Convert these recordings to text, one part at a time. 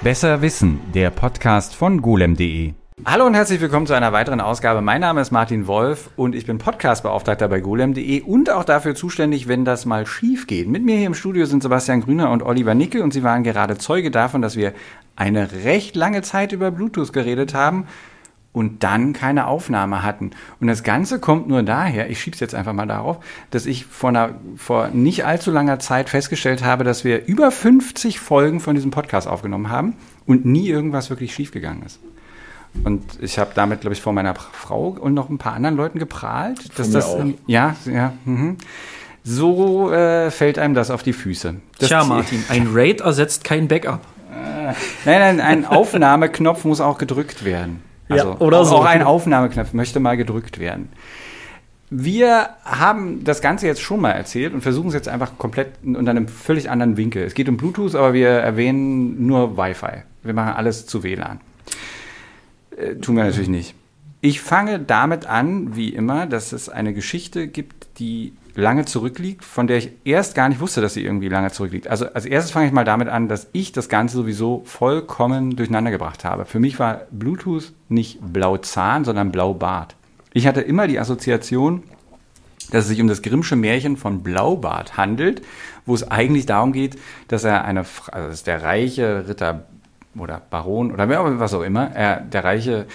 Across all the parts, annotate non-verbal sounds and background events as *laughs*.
Besser Wissen, der Podcast von golem.de. Hallo und herzlich willkommen zu einer weiteren Ausgabe. Mein Name ist Martin Wolf und ich bin Podcastbeauftragter bei golem.de und auch dafür zuständig, wenn das mal schief geht. Mit mir hier im Studio sind Sebastian Grüner und Oliver Nickel und sie waren gerade Zeuge davon, dass wir eine recht lange Zeit über Bluetooth geredet haben und dann keine Aufnahme hatten. Und das Ganze kommt nur daher, ich schiebe es jetzt einfach mal darauf, dass ich vor, einer, vor nicht allzu langer Zeit festgestellt habe, dass wir über 50 Folgen von diesem Podcast aufgenommen haben und nie irgendwas wirklich schiefgegangen ist. Und ich habe damit, glaube ich, vor meiner Frau und noch ein paar anderen Leuten geprahlt. Dass das, auch. Ja, ja. Mhm. So äh, fällt einem das auf die Füße. Das Tja, Martin, ein Raid ersetzt kein Backup. Äh, nein, nein, ein Aufnahmeknopf muss auch gedrückt werden. Also ja, oder auch, so. Auch ein Aufnahmeknopf möchte mal gedrückt werden. Wir haben das Ganze jetzt schon mal erzählt und versuchen es jetzt einfach komplett unter einem völlig anderen Winkel. Es geht um Bluetooth, aber wir erwähnen nur Wi-Fi. Wir machen alles zu WLAN. Äh, tun wir natürlich nicht. Ich fange damit an, wie immer, dass es eine Geschichte gibt, die lange zurückliegt, von der ich erst gar nicht wusste, dass sie irgendwie lange zurückliegt. Also als erstes fange ich mal damit an, dass ich das Ganze sowieso vollkommen durcheinander gebracht habe. Für mich war Bluetooth nicht Blauzahn, sondern Blaubart. Ich hatte immer die Assoziation, dass es sich um das Grimmsche Märchen von Blaubart handelt, wo es eigentlich darum geht, dass er eine, also der reiche Ritter oder Baron oder was auch immer, er, der reiche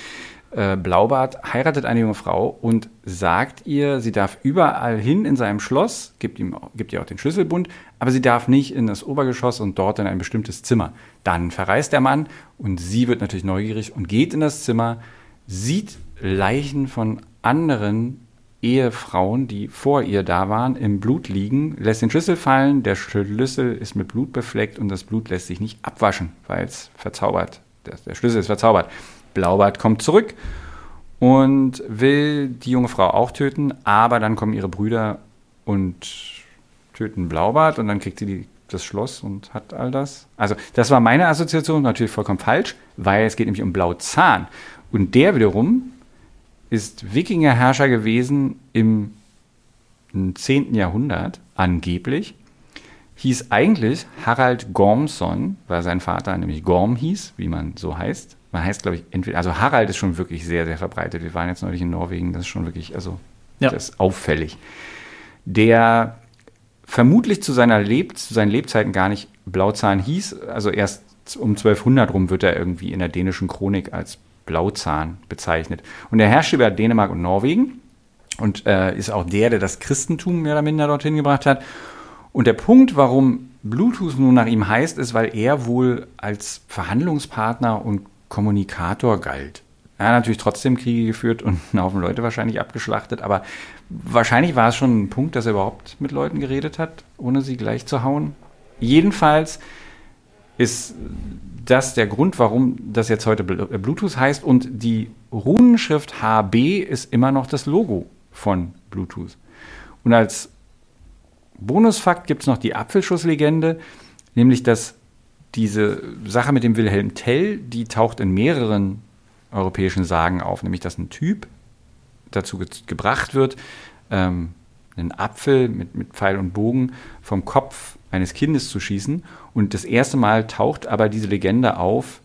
äh, Blaubart heiratet eine junge Frau und sagt ihr, sie darf überall hin in seinem Schloss, gibt, ihm, gibt ihr auch den Schlüsselbund, aber sie darf nicht in das Obergeschoss und dort in ein bestimmtes Zimmer. Dann verreist der Mann und sie wird natürlich neugierig und geht in das Zimmer, sieht Leichen von anderen Ehefrauen, die vor ihr da waren, im Blut liegen, lässt den Schlüssel fallen, der Schlüssel ist mit Blut befleckt und das Blut lässt sich nicht abwaschen, weil es verzaubert, der Schlüssel ist verzaubert. Blaubart kommt zurück und will die junge Frau auch töten, aber dann kommen ihre Brüder und töten Blaubart und dann kriegt sie die, das Schloss und hat all das. Also das war meine Assoziation, natürlich vollkommen falsch, weil es geht nämlich um Blauzahn. Und der wiederum ist Wikingerherrscher gewesen im 10. Jahrhundert, angeblich. Hieß eigentlich Harald Gormson, weil sein Vater nämlich Gorm hieß, wie man so heißt man heißt, glaube ich, entweder, also Harald ist schon wirklich sehr, sehr verbreitet. Wir waren jetzt neulich in Norwegen, das ist schon wirklich, also, ja. das ist auffällig. Der vermutlich zu seiner Leb zu seinen Lebzeiten gar nicht Blauzahn hieß, also erst um 1200 rum wird er irgendwie in der dänischen Chronik als Blauzahn bezeichnet. Und er herrschte über Dänemark und Norwegen und äh, ist auch der, der das Christentum mehr oder minder dorthin gebracht hat. Und der Punkt, warum Bluetooth nun nach ihm heißt, ist, weil er wohl als Verhandlungspartner und Kommunikator galt. Er hat natürlich trotzdem Kriege geführt und einen Haufen Leute wahrscheinlich abgeschlachtet, aber wahrscheinlich war es schon ein Punkt, dass er überhaupt mit Leuten geredet hat, ohne sie gleich zu hauen. Jedenfalls ist das der Grund, warum das jetzt heute äh, Bluetooth heißt und die Runenschrift HB ist immer noch das Logo von Bluetooth. Und als Bonusfakt gibt es noch die Apfelschusslegende, nämlich dass diese Sache mit dem Wilhelm Tell, die taucht in mehreren europäischen Sagen auf, nämlich dass ein Typ dazu ge gebracht wird, ähm, einen Apfel mit, mit Pfeil und Bogen vom Kopf eines Kindes zu schießen. Und das erste Mal taucht aber diese Legende auf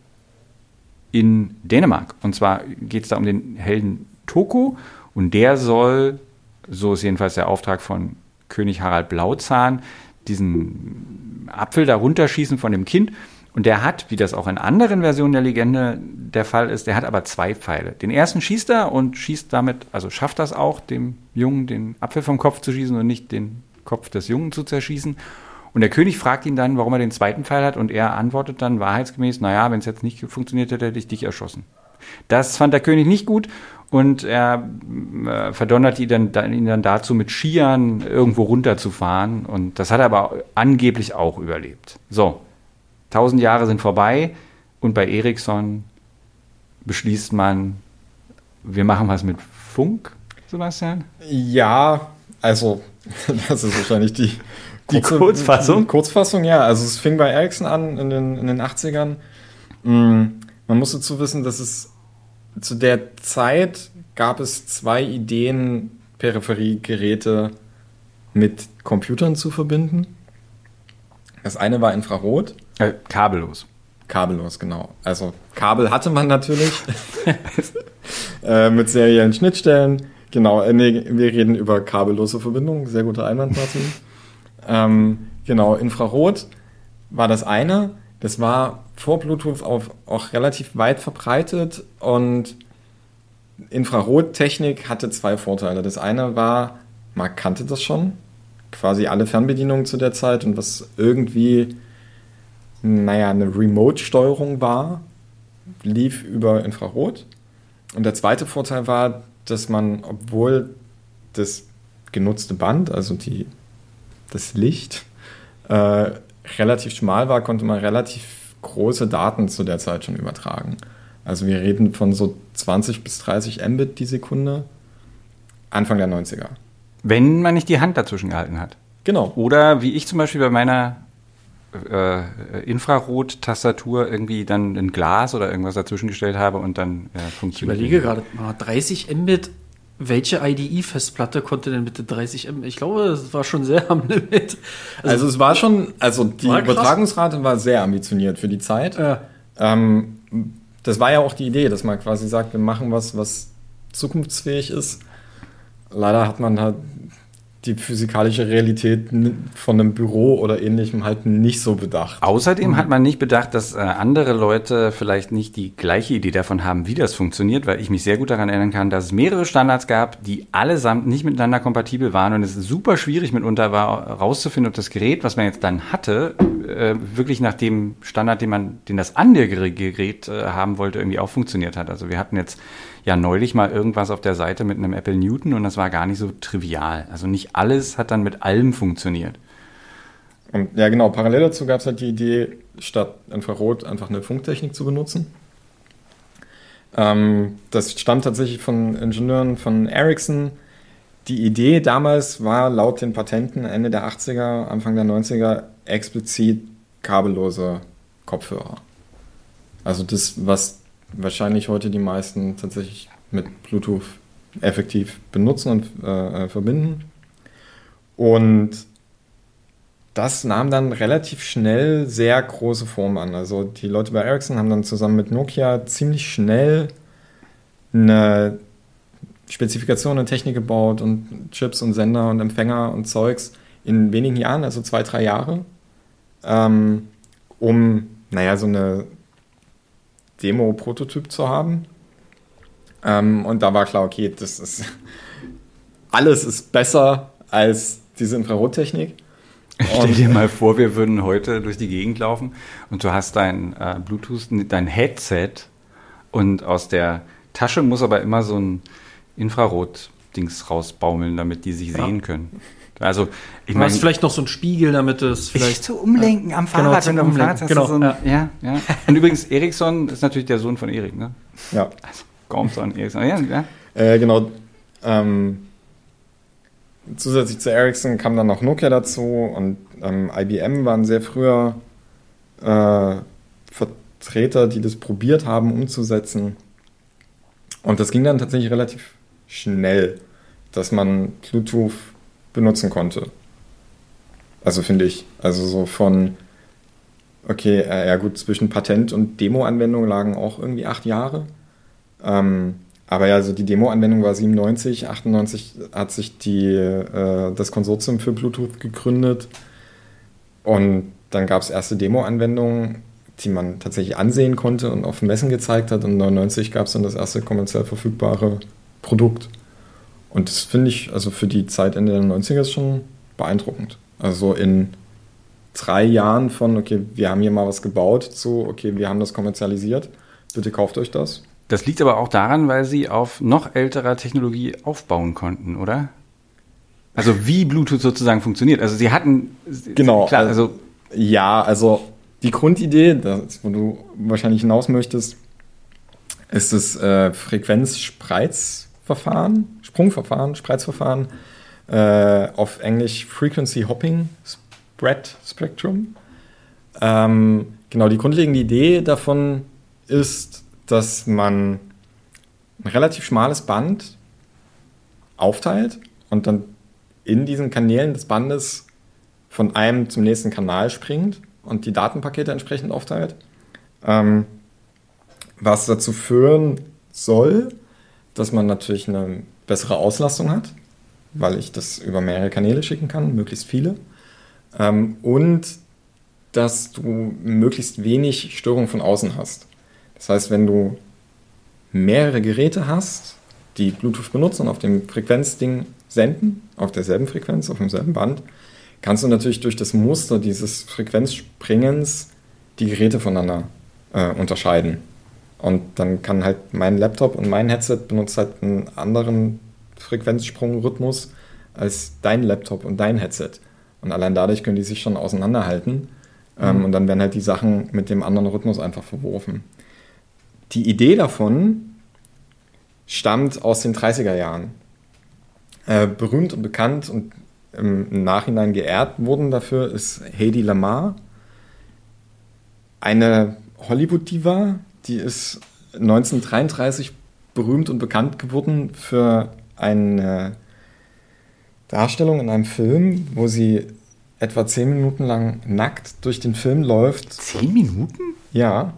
in Dänemark. Und zwar geht es da um den Helden Toko und der soll, so ist jedenfalls der Auftrag von König Harald Blauzahn, diesen Apfel da runterschießen von dem Kind. Und der hat, wie das auch in anderen Versionen der Legende der Fall ist, der hat aber zwei Pfeile. Den ersten schießt er und schießt damit, also schafft das auch, dem Jungen den Apfel vom Kopf zu schießen und nicht den Kopf des Jungen zu zerschießen. Und der König fragt ihn dann, warum er den zweiten Pfeil hat, und er antwortet dann wahrheitsgemäß, naja, wenn es jetzt nicht funktioniert hätte, hätte ich dich erschossen. Das fand der König nicht gut und er äh, verdonnert ihn dann, ihn dann dazu, mit Skiern irgendwo runterzufahren. Und das hat er aber angeblich auch überlebt. So, tausend Jahre sind vorbei und bei Ericsson beschließt man, wir machen was mit Funk, Sebastian? Ja, also *laughs* das ist wahrscheinlich die, die Kurzfassung. Kurzfassung, ja. Also es fing bei Ericsson an in den, in den 80ern. Mm, man muss dazu wissen, dass es zu der Zeit gab es zwei Ideen, Peripheriegeräte mit Computern zu verbinden. Das eine war Infrarot. Äh, kabellos. Kabellos, genau. Also Kabel hatte man natürlich *laughs* äh, mit seriellen Schnittstellen. Genau, äh, nee, wir reden über kabellose Verbindungen. Sehr guter Einwand, Martin. *laughs* ähm, genau, Infrarot war das eine. Das war vor Bluetooth auf, auch relativ weit verbreitet und Infrarottechnik hatte zwei Vorteile. Das eine war, man kannte das schon, quasi alle Fernbedienungen zu der Zeit und was irgendwie, naja, eine Remote-Steuerung war, lief über Infrarot. Und der zweite Vorteil war, dass man, obwohl das genutzte Band, also die, das Licht, äh, relativ schmal war, konnte man relativ große Daten zu der Zeit schon übertragen. Also wir reden von so 20 bis 30 Mbit die Sekunde, Anfang der 90er. Wenn man nicht die Hand dazwischen gehalten hat. Genau. Oder wie ich zum Beispiel bei meiner äh, Infrarot-Tastatur irgendwie dann ein Glas oder irgendwas dazwischen gestellt habe und dann äh, Ich funktioniert. überlege gerade, ah, 30 Mbit, welche IDE-Festplatte konnte denn bitte 30 Mbit? Ich glaube, das war schon sehr am Limit. Also, es war schon, also die War. Übertragungsrate war sehr ambitioniert für die Zeit. Ja. Ähm, das war ja auch die Idee, dass man quasi sagt, wir machen was, was zukunftsfähig ist. Leider hat man halt die physikalische Realität von einem Büro oder ähnlichem halt nicht so bedacht. Außerdem hat man nicht bedacht, dass äh, andere Leute vielleicht nicht die gleiche Idee davon haben, wie das funktioniert, weil ich mich sehr gut daran erinnern kann, dass es mehrere Standards gab, die allesamt nicht miteinander kompatibel waren und es super schwierig mitunter war, herauszufinden, ob das Gerät, was man jetzt dann hatte, äh, wirklich nach dem Standard, den man, den das andere Gerät- Gerät äh, haben wollte, irgendwie auch funktioniert hat. Also wir hatten jetzt ja neulich mal irgendwas auf der Seite mit einem Apple Newton und das war gar nicht so trivial. Also nicht alles hat dann mit allem funktioniert. Und ja, genau, parallel dazu gab es halt die Idee, statt Infrarot einfach eine Funktechnik zu benutzen. Ähm, das stammt tatsächlich von Ingenieuren von Ericsson. Die Idee damals war laut den Patenten Ende der 80er, Anfang der 90er explizit kabellose Kopfhörer. Also das, was wahrscheinlich heute die meisten tatsächlich mit Bluetooth effektiv benutzen und äh, äh, verbinden. Und das nahm dann relativ schnell sehr große Form an. Also die Leute bei Ericsson haben dann zusammen mit Nokia ziemlich schnell eine Spezifikation und Technik gebaut und Chips und Sender und Empfänger und Zeugs in wenigen Jahren, also zwei, drei Jahre, ähm, um, naja, so eine Demo-Prototyp zu haben. Ähm, und da war klar, okay, das ist *laughs* alles ist besser als diese Infrarottechnik. Stell dir mal vor, wir würden heute durch die Gegend laufen und du hast dein äh, Bluetooth, dein Headset und aus der Tasche muss aber immer so ein Infrarot-Dings rausbaumeln, damit die sich Ja. sehen können. Also, ich meine, vielleicht noch so einen Spiegel, damit es vielleicht zu umlenken am Genau, Fahrrad, zum wenn du am Umlenken. Fahrrad hast. Genau, so ein, ja. ja. Ja, *laughs* Und übrigens, Ericsson ist natürlich der Sohn von Erik, ne? Ja. Also, Gormson, Ericsson. Ja, ja. Äh, genau. Ähm, zusätzlich zu Ericsson kam dann noch Nokia dazu und ähm, IBM waren sehr früher äh, Vertreter, die das probiert haben umzusetzen. Und das ging dann tatsächlich relativ schnell, dass man Bluetooth benutzen konnte. Also finde ich. Also so von, okay, äh, ja gut, zwischen Patent und Demo-Anwendung lagen auch irgendwie acht Jahre. Ähm, aber ja, also die Demo-Anwendung war 97, 98 hat sich die, äh, das Konsortium für Bluetooth gegründet und dann gab es erste Demo-Anwendungen, die man tatsächlich ansehen konnte und auf Messen gezeigt hat und 99 gab es dann das erste kommerziell verfügbare Produkt. Und das finde ich, also für die Zeit Ende der 90er ist schon beeindruckend. Also in drei Jahren von, okay, wir haben hier mal was gebaut, zu, okay, wir haben das kommerzialisiert, bitte kauft euch das. Das liegt aber auch daran, weil sie auf noch älterer Technologie aufbauen konnten, oder? Also wie Bluetooth sozusagen funktioniert. Also sie hatten Genau, klar, also- also Ja, also die Grundidee, das, wo du wahrscheinlich hinaus möchtest, ist das äh, Frequenz-Spreizverfahren, Sprungverfahren, Spreizverfahren, äh, auf Englisch Frequency Hopping Spread Spectrum. Ähm, genau, die grundlegende Idee davon ist, dass man ein relativ schmales Band aufteilt und dann in diesen Kanälen des Bandes von einem zum nächsten Kanal springt und die Datenpakete entsprechend aufteilt. Ähm, was dazu führen soll, dass man natürlich eine bessere Auslastung hat, weil ich das über mehrere Kanäle schicken kann, möglichst viele. Ähm, und dass du möglichst wenig Störung von außen hast. Das heißt, wenn du mehrere Geräte hast, die Bluetooth benutzen und auf dem Frequenzding senden, auf derselben Frequenz, auf demselben Band, kannst du natürlich durch das Muster dieses Frequenzspringens die Geräte voneinander äh, unterscheiden. Und dann kann halt mein Laptop und mein Headset benutzt halt einen anderen Frequenzsprungrhythmus als dein Laptop und dein Headset. Und allein dadurch können die sich schon auseinanderhalten. Ähm, mhm. und dann werden halt die Sachen mit dem anderen Rhythmus einfach verworfen. Die Idee davon stammt aus den 30er Jahren. Äh, berühmt und bekannt und im Nachhinein geehrt wurden dafür ist Hedy Lamar, eine Hollywood-Diva, die ist 1933 berühmt und bekannt geworden für eine Darstellung in einem Film, wo sie etwa zehn Minuten lang nackt durch den Film läuft. Zehn Minuten? Ja.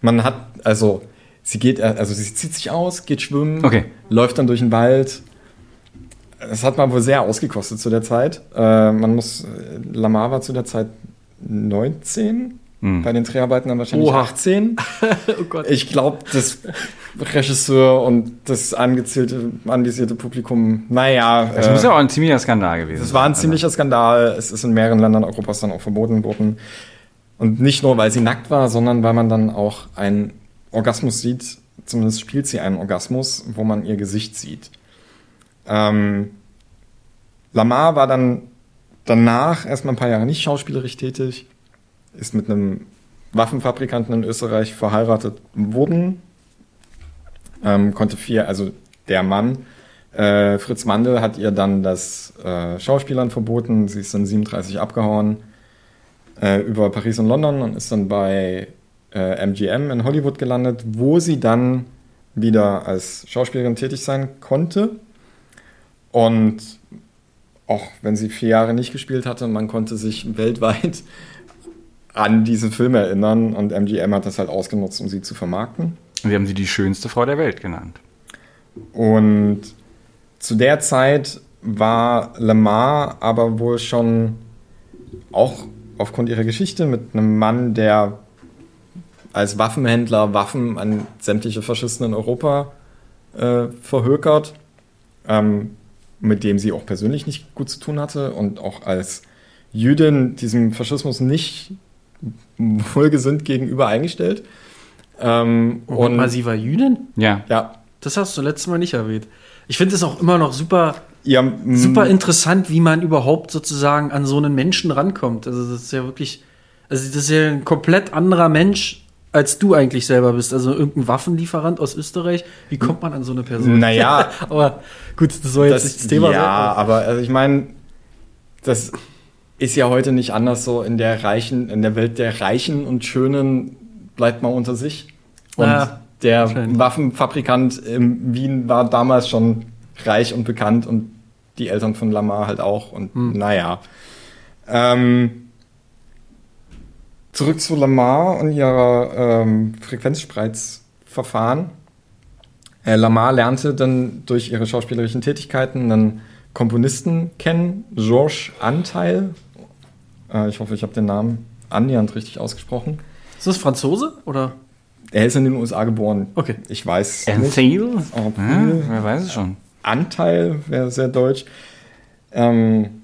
Man hat, also, sie geht, also sie zieht sich aus, geht schwimmen, okay. läuft dann durch den Wald. Das hat man wohl sehr ausgekostet zu der Zeit. Äh, man muss, Lamar war zu der Zeit 19 hm. Bei den Dreharbeiten dann wahrscheinlich Oha. 18. *laughs* oh Gott. Ich glaube, das Regisseur und das angezählte, anvisierte Publikum, naja. Das äh, muss ja auch ein ziemlicher Skandal gewesen sein. Es war ein ziemlicher Skandal. Es ist in mehreren Ländern Europas dann auch verboten worden. Und nicht nur, weil sie nackt war, sondern weil man dann auch einen Orgasmus sieht. Zumindest spielt sie einen Orgasmus, wo man ihr Gesicht sieht. Ähm, Lamar war dann danach erstmal ein paar Jahre nicht schauspielerisch tätig ist mit einem Waffenfabrikanten in Österreich verheiratet worden. Ähm, konnte vier, also der Mann, äh, Fritz Mandel hat ihr dann das äh, Schauspielern verboten. Sie ist dann 37 abgehauen äh, über Paris und London und ist dann bei MGM äh, in Hollywood gelandet, wo sie dann wieder als Schauspielerin tätig sein konnte. Und auch wenn sie vier Jahre nicht gespielt hatte, man konnte sich *laughs* weltweit an diesen Film erinnern und MGM hat das halt ausgenutzt, um sie zu vermarkten. Wir haben sie die schönste Frau der Welt genannt. Und zu der Zeit war Lamar aber wohl schon auch aufgrund ihrer Geschichte mit einem Mann, der als Waffenhändler Waffen an sämtliche Faschisten in Europa äh, verhökert, ähm, mit dem sie auch persönlich nicht gut zu tun hatte und auch als Jüdin diesem Faschismus nicht wohlgesinnt gegenüber eingestellt. Ähm, und, und mal, sie war Jüdin? Ja. Ja. Das hast du letztes Mal nicht erwähnt. Ich finde es auch immer noch super, ja, mm. super interessant, wie man überhaupt sozusagen an so einen Menschen rankommt. Also das ist ja wirklich, also das ist ja ein komplett anderer Mensch, als du eigentlich selber bist. Also irgendein Waffenlieferant aus Österreich. Wie kommt man an so eine Person? Naja. *laughs* aber gut, das soll jetzt das, nicht das Thema ja, sein. Ja, aber also ich meine, das ist ja heute nicht anders so in der reichen, in der Welt der Reichen und Schönen bleibt man unter sich. Und ja, der Waffenfabrikant in Wien war damals schon reich und bekannt und die Eltern von Lamar halt auch. Und hm. naja. Ähm, zurück zu Lamar und ihrer ähm, Frequenzspreizverfahren. Äh, Lamar lernte dann durch ihre schauspielerischen Tätigkeiten einen Komponisten kennen, Georges Anteil, äh, ich hoffe, ich habe den Namen annähernd richtig ausgesprochen. Ist das Franzose oder? Er ist in den USA geboren. Okay. Ich weiß nicht. Ja, wer weiß es schon. Anteil wäre sehr deutsch. Ähm,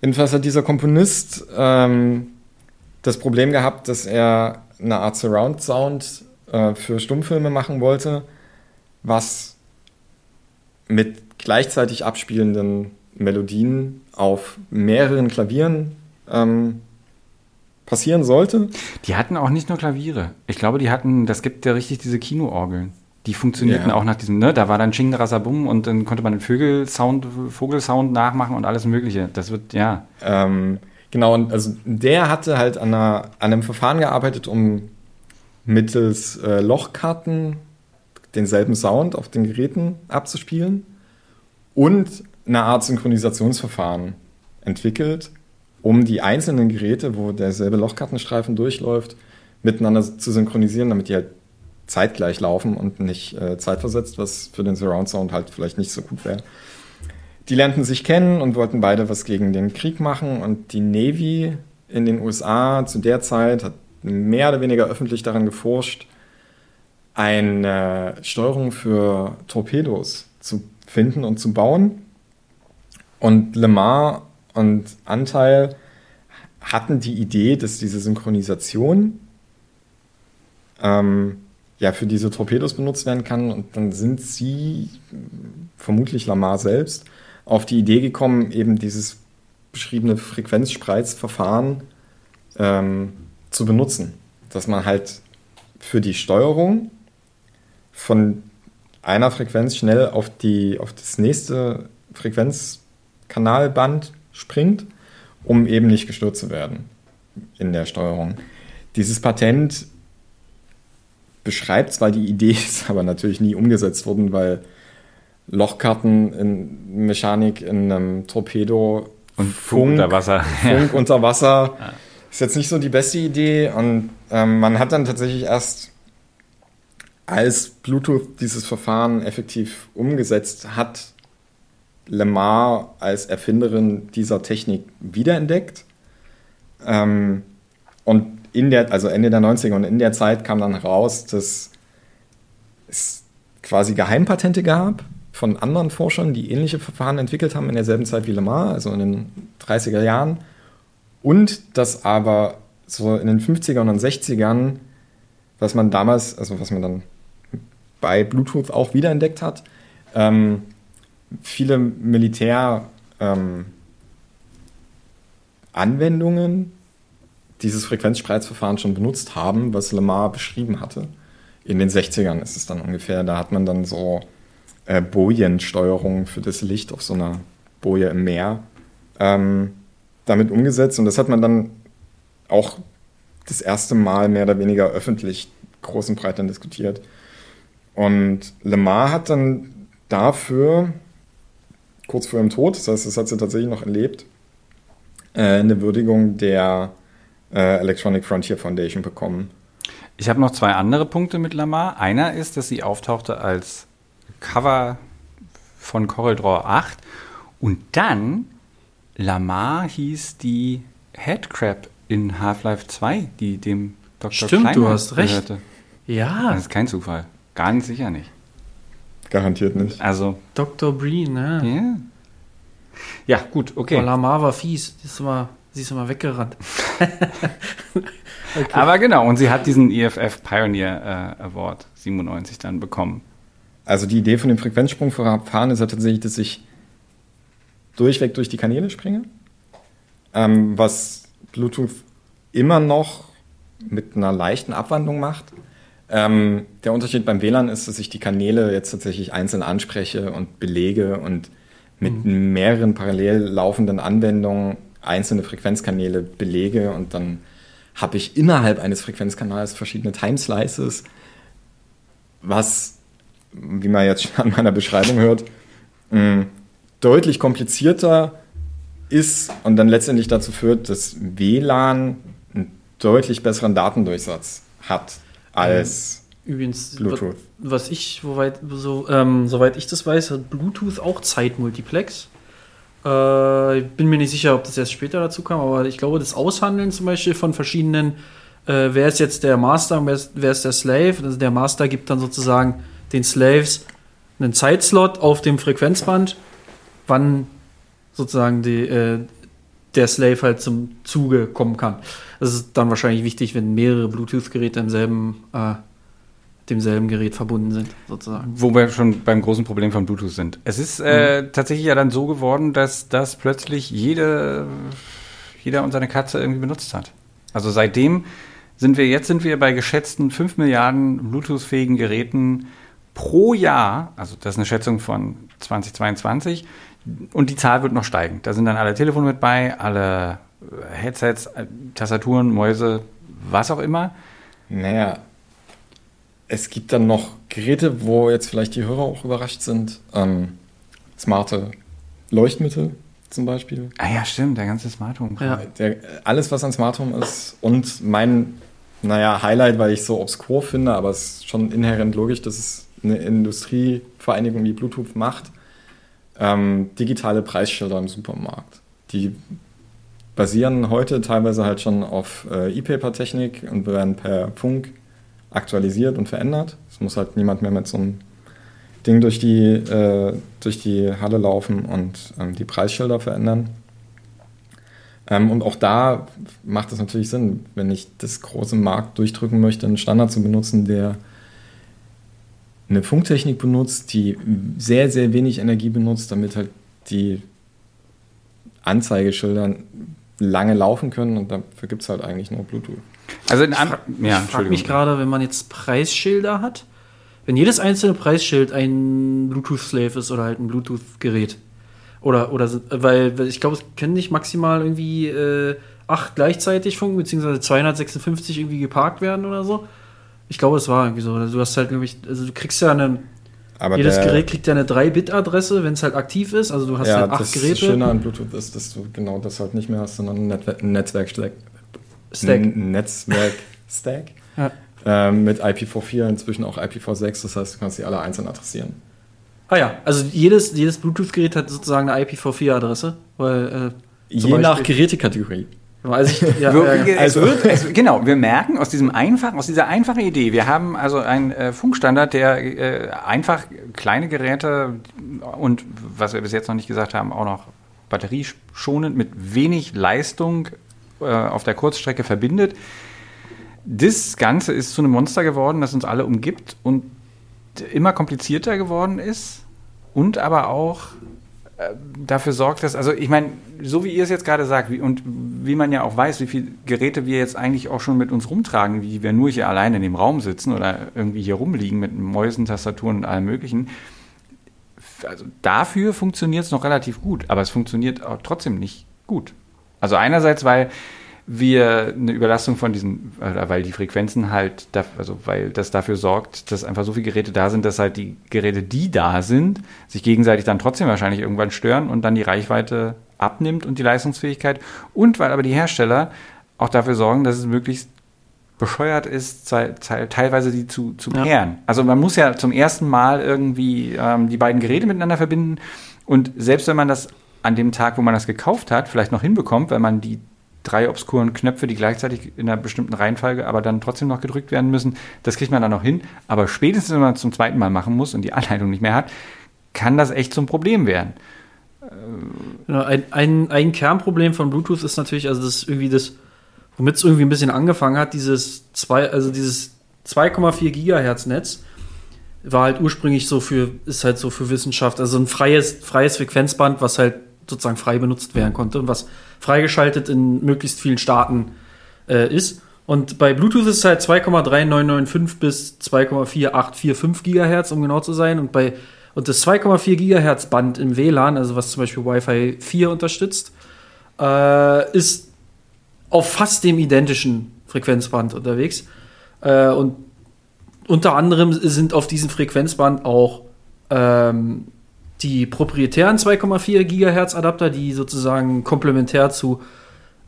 jedenfalls hat dieser Komponist ähm, das Problem gehabt, dass er eine Art Surround Sound äh, für Stummfilme machen wollte, was mit gleichzeitig abspielenden Melodien auf mehreren Klavieren ähm, passieren sollte. Die hatten auch nicht nur Klaviere. Ich glaube, die hatten, das gibt ja richtig diese Kinoorgeln. Die funktionierten ja. auch nach diesem, ne, da war dann Ching Rasabum und dann konnte man den Vögelsound, Vogelsound nachmachen und alles Mögliche. Das wird, ja. Ähm, genau, und also der hatte halt an, einer, an einem Verfahren gearbeitet, um mittels äh, Lochkarten denselben Sound auf den Geräten abzuspielen und eine Art Synchronisationsverfahren entwickelt, um die einzelnen Geräte, wo derselbe Lochkartenstreifen durchläuft, miteinander zu synchronisieren, damit die halt zeitgleich laufen und nicht äh, zeitversetzt, was für den Surround Sound halt vielleicht nicht so gut wäre. Die lernten sich kennen und wollten beide was gegen den Krieg machen und die Navy in den USA zu der Zeit hat mehr oder weniger öffentlich daran geforscht, eine Steuerung für Torpedos zu finden und zu bauen. Und Lemar und Anteil hatten die Idee, dass diese Synchronisation ähm, ja für diese Torpedos benutzt werden kann. Und dann sind sie, vermutlich Lamar selbst, auf die Idee gekommen, eben dieses beschriebene Frequenzspreizverfahren ähm, zu benutzen. Dass man halt für die Steuerung von einer Frequenz schnell auf, die, auf das nächste Frequenzkanalband springt, um eben nicht gestört zu werden in der Steuerung. Dieses Patent beschreibt zwar die Idee, ist *laughs* aber natürlich nie umgesetzt worden, weil Lochkarten in Mechanik in einem Torpedo und Funk, Funk unter Wasser. *laughs* Funk unter Wasser ja. ist jetzt nicht so die beste Idee und ähm, man hat dann tatsächlich erst als Bluetooth dieses Verfahren effektiv umgesetzt hat, Lemar als Erfinderin dieser Technik wiederentdeckt. Ähm, und in der, also Ende der 90er und in der Zeit kam dann heraus, dass es quasi Geheimpatente gab von anderen Forschern, die ähnliche Verfahren entwickelt haben in derselben Zeit wie Lemar, also in den 30er Jahren. Und dass aber so in den 50ern und 60ern, was man damals, also was man dann bei Bluetooth auch wiederentdeckt hat, ähm, viele Militäranwendungen ähm, dieses Frequenzspreizverfahren schon benutzt haben, was Lamar beschrieben hatte. In den 60ern ist es dann ungefähr. Da hat man dann so äh, Bojensteuerung für das Licht auf so einer Boje im Meer ähm, damit umgesetzt. Und das hat man dann auch das erste Mal mehr oder weniger öffentlich großen Breitern diskutiert. Und Lamar hat dann dafür, kurz vor ihrem Tod, das heißt, das hat sie tatsächlich noch erlebt, äh, eine Würdigung der äh, Electronic Frontier Foundation bekommen. Ich habe noch zwei andere Punkte mit Lamar. Einer ist, dass sie auftauchte als Cover von CorelDRAW 8 und dann Lamar hieß die Headcrab in Half-Life 2, die dem Dr. Stimmt, Kleiner du hast recht. Gehörte. Ja. Das ist kein Zufall. Ganz sicher nicht. Garantiert nicht. Also. Dr. Breen, ne? Ja. Ja, gut, okay. Oh, Lamar war fies. Immer, sie ist immer weggerannt. *laughs* okay. Aber genau, und sie hat diesen EFF Pioneer äh, Award 97 dann bekommen. Also die Idee von dem Frequenzsprungverfahren ist ja tatsächlich, dass ich durchweg durch die Kanäle springe. Ähm, was Bluetooth immer noch mit einer leichten Abwandlung macht. Ähm, der Unterschied beim WLAN ist, dass ich die Kanäle jetzt tatsächlich einzeln anspreche und belege und mit mhm. mehreren parallel laufenden Anwendungen einzelne Frequenzkanäle belege und dann habe ich innerhalb eines Frequenzkanals verschiedene Timeslices, was, wie man jetzt schon an meiner Beschreibung hört, mh, deutlich komplizierter ist und dann letztendlich dazu führt, dass WLAN einen deutlich besseren Datendurchsatz hat als Übrigens, Bluetooth. Was ich, woweit, so, ähm, soweit ich das weiß, hat Bluetooth auch Zeitmultiplex. Äh, ich bin mir nicht sicher, ob das erst später dazu kam, aber ich glaube, das Aushandeln zum Beispiel von verschiedenen, äh, wer ist jetzt der Master und wer ist, wer ist der Slave? Also der Master gibt dann sozusagen den Slaves einen Zeitslot auf dem Frequenzband, wann sozusagen die, äh, der Slave halt zum Zuge kommen kann. Das ist dann wahrscheinlich wichtig, wenn mehrere Bluetooth-Geräte im selben, äh, demselben Gerät verbunden sind, sozusagen. Wo wir schon beim großen Problem von Bluetooth sind. Es ist äh, mhm. tatsächlich ja dann so geworden, dass das plötzlich jede, jeder und seine Katze irgendwie benutzt hat. Also seitdem sind wir, jetzt sind wir bei geschätzten 5 Milliarden Bluetooth-fähigen Geräten pro Jahr, also das ist eine Schätzung von 2022, und die Zahl wird noch steigen. Da sind dann alle Telefone mit bei, alle Headsets, Tastaturen, Mäuse, was auch immer. Naja, es gibt dann noch Geräte, wo jetzt vielleicht die Hörer auch überrascht sind. Ähm, smarte Leuchtmittel zum Beispiel. Ah ja, stimmt, der ganze Smart Home. Ja. Der, alles, was ein Smart Home ist und mein naja, Highlight, weil ich so obskur finde, aber es ist schon inhärent logisch, dass es eine Industrievereinigung wie Bluetooth macht. Ähm, digitale Preisschilder im Supermarkt. Die basieren heute teilweise halt schon auf äh, E-Paper-Technik und werden per Funk aktualisiert und verändert. Es muss halt niemand mehr mit so einem Ding durch die, äh, durch die Halle laufen und ähm, die Preisschilder verändern. Ähm, und auch da macht es natürlich Sinn, wenn ich das große Markt durchdrücken möchte, einen Standard zu benutzen, der eine Funktechnik benutzt, die sehr, sehr wenig Energie benutzt, damit halt die Anzeigeschilder lange laufen können und dafür gibt es halt eigentlich nur Bluetooth. Also in ich fra ja, frage mich gerade, wenn man jetzt Preisschilder hat, wenn jedes einzelne Preisschild ein Bluetooth-Slave ist oder halt ein Bluetooth-Gerät. Oder, oder weil, ich glaube, es können nicht maximal irgendwie äh, acht gleichzeitig funken, beziehungsweise 256 irgendwie geparkt werden oder so. Ich glaube, es war irgendwie so. Also du hast halt, glaube ich, also du kriegst ja eine. Aber jedes Gerät kriegt ja eine 3-Bit-Adresse, wenn es halt aktiv ist. Also du hast ja, halt acht das Geräte. Das Schöne an Bluetooth ist, dass du genau das halt nicht mehr hast, sondern ein, ein Netzwerk-Stack. Stack. Netzwerk-Stack. *laughs* ja. ähm, mit IPv4, inzwischen auch IPv6. Das heißt, du kannst die alle einzeln adressieren. Ah ja, also jedes, jedes Bluetooth-Gerät hat sozusagen eine IPv4-Adresse. Weil, äh, Je nach Gerätekategorie. Also, ich, ja, ja, also, wird, es, genau, wir merken aus diesem einfachen, aus dieser einfachen Idee, wir haben also einen äh, Funkstandard, der äh, einfach kleine Geräte und was wir bis jetzt noch nicht gesagt haben, auch noch batterieschonend mit wenig Leistung äh, auf der Kurzstrecke verbindet. Das Ganze ist zu einem Monster geworden, das uns alle umgibt und immer komplizierter geworden ist und aber auch äh, dafür sorgt, dass, also ich meine, so wie ihr es jetzt gerade sagt, wie, und wie man ja auch weiß, wie viele Geräte wir jetzt eigentlich auch schon mit uns rumtragen, wie wir nur hier alleine in dem Raum sitzen oder irgendwie hier rumliegen mit Mäusen, Tastaturen und allem möglichen. Also dafür funktioniert es noch relativ gut, aber es funktioniert auch trotzdem nicht gut. Also einerseits, weil wir eine Überlastung von diesen, weil die Frequenzen halt, also weil das dafür sorgt, dass einfach so viele Geräte da sind, dass halt die Geräte, die da sind, sich gegenseitig dann trotzdem wahrscheinlich irgendwann stören und dann die Reichweite abnimmt und die Leistungsfähigkeit. Und weil aber die Hersteller auch dafür sorgen, dass es möglichst bescheuert ist, teilweise die zu, zu pairen. Ja. Also man muss ja zum ersten Mal irgendwie ähm, die beiden Geräte miteinander verbinden. Und selbst wenn man das an dem Tag, wo man das gekauft hat, vielleicht noch hinbekommt, weil man die drei obskuren Knöpfe, die gleichzeitig in einer bestimmten Reihenfolge aber dann trotzdem noch gedrückt werden müssen. Das kriegt man dann noch hin. Aber spätestens, wenn man es zum zweiten Mal machen muss und die *laughs* Anleitung nicht mehr hat, kann das echt zum Problem werden. Ja, ein, ein, ein Kernproblem von Bluetooth ist natürlich, also das irgendwie das, womit es irgendwie ein bisschen angefangen hat, dieses zwei, also dieses 2,4 Gigahertz Netz war halt ursprünglich so für, ist halt so für Wissenschaft, also ein freies, freies Frequenzband, was halt sozusagen frei benutzt werden konnte und was freigeschaltet in möglichst vielen Staaten äh, ist. Und bei Bluetooth ist es halt 2,3995 bis 2,4845 Gigahertz, um genau zu sein. Und bei und das 2,4 Gigahertz Band im WLAN, also was zum Beispiel Wi-Fi 4 unterstützt, äh, ist auf fast dem identischen Frequenzband unterwegs. Äh, und unter anderem sind auf diesem Frequenzband auch ähm, die proprietären 2,4 Gigahertz Adapter, die sozusagen komplementär zu,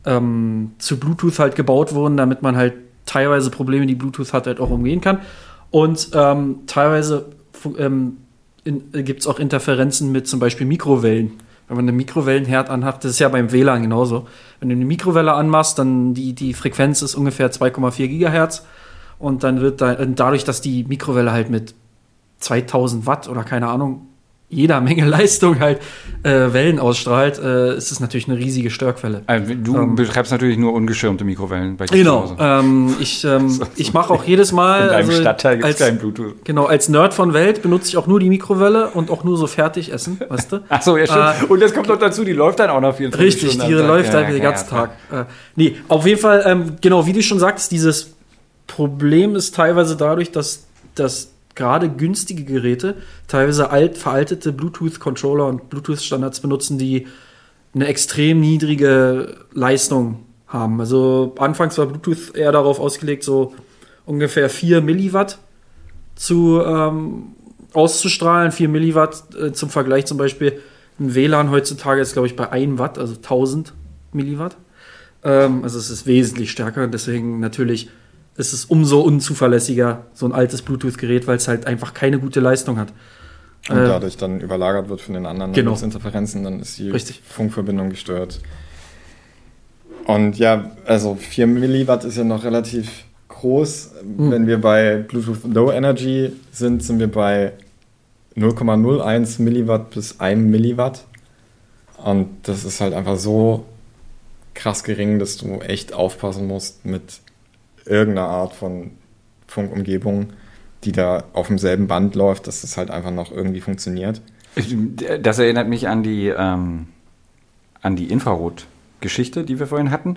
ähm, zu Bluetooth halt gebaut wurden, damit man halt teilweise Probleme, die Bluetooth hat, halt auch umgehen kann. Und ähm, teilweise ähm, gibt es auch Interferenzen mit zum Beispiel Mikrowellen. Wenn man einen Mikrowellenherd anhat, das ist ja beim WLAN genauso. Wenn du eine Mikrowelle anmachst, dann die, die Frequenz ist ungefähr 2,4 Gigahertz. Und dann wird da, dadurch, dass die Mikrowelle halt mit 2000 Watt oder keine Ahnung jeder Menge *laughs* Leistung halt äh, Wellen ausstrahlt, äh, ist es natürlich eine riesige Störquelle. Also du ähm, betreibst natürlich nur ungeschirmte Mikrowellen bei dir Genau. Ähm, ich ähm, *laughs* ich mache auch jedes Mal. In deinem also, Stadtteil gibt es kein Bluetooth. Genau, als Nerd von Welt benutze ich auch nur die Mikrowelle und auch nur so fertig essen, weißt du? *laughs* Ach so, ja stimmt. Äh, und das kommt noch dazu, die läuft dann auch noch 24 richtig, Stunden. Richtig, die läuft ja, ja, den ganzen ja, Tag. Äh, nee, auf jeden Fall, ähm, genau, wie du schon sagst, dieses Problem ist teilweise dadurch, dass, dass gerade günstige Geräte teilweise alt, veraltete Bluetooth-Controller und Bluetooth-Standards benutzen, die eine extrem niedrige Leistung haben. Also anfangs war Bluetooth eher darauf ausgelegt, so ungefähr 4 Milliwatt zu ähm, auszustrahlen. 4 Milliwatt äh, zum Vergleich zum Beispiel ein WLAN heutzutage ist, glaube ich, bei 1 Watt, also 1000 Milliwatt. Ähm, also es ist wesentlich stärker, deswegen natürlich ist es umso unzuverlässiger, so ein altes Bluetooth-Gerät, weil es halt einfach keine gute Leistung hat. Und äh, dadurch dann überlagert wird von den anderen genau. Interferenzen, dann ist die Richtig. Funkverbindung gestört. Und ja, also 4 Milliwatt ist ja noch relativ groß. Mhm. Wenn wir bei Bluetooth Low Energy sind, sind wir bei 0,01 Milliwatt bis 1 Milliwatt. Und das ist halt einfach so krass gering, dass du echt aufpassen musst mit irgendeiner Art von Funkumgebung, die da auf demselben Band läuft, dass das halt einfach noch irgendwie funktioniert. Das erinnert mich an die, ähm, an die Infrarot-Geschichte, die wir vorhin hatten.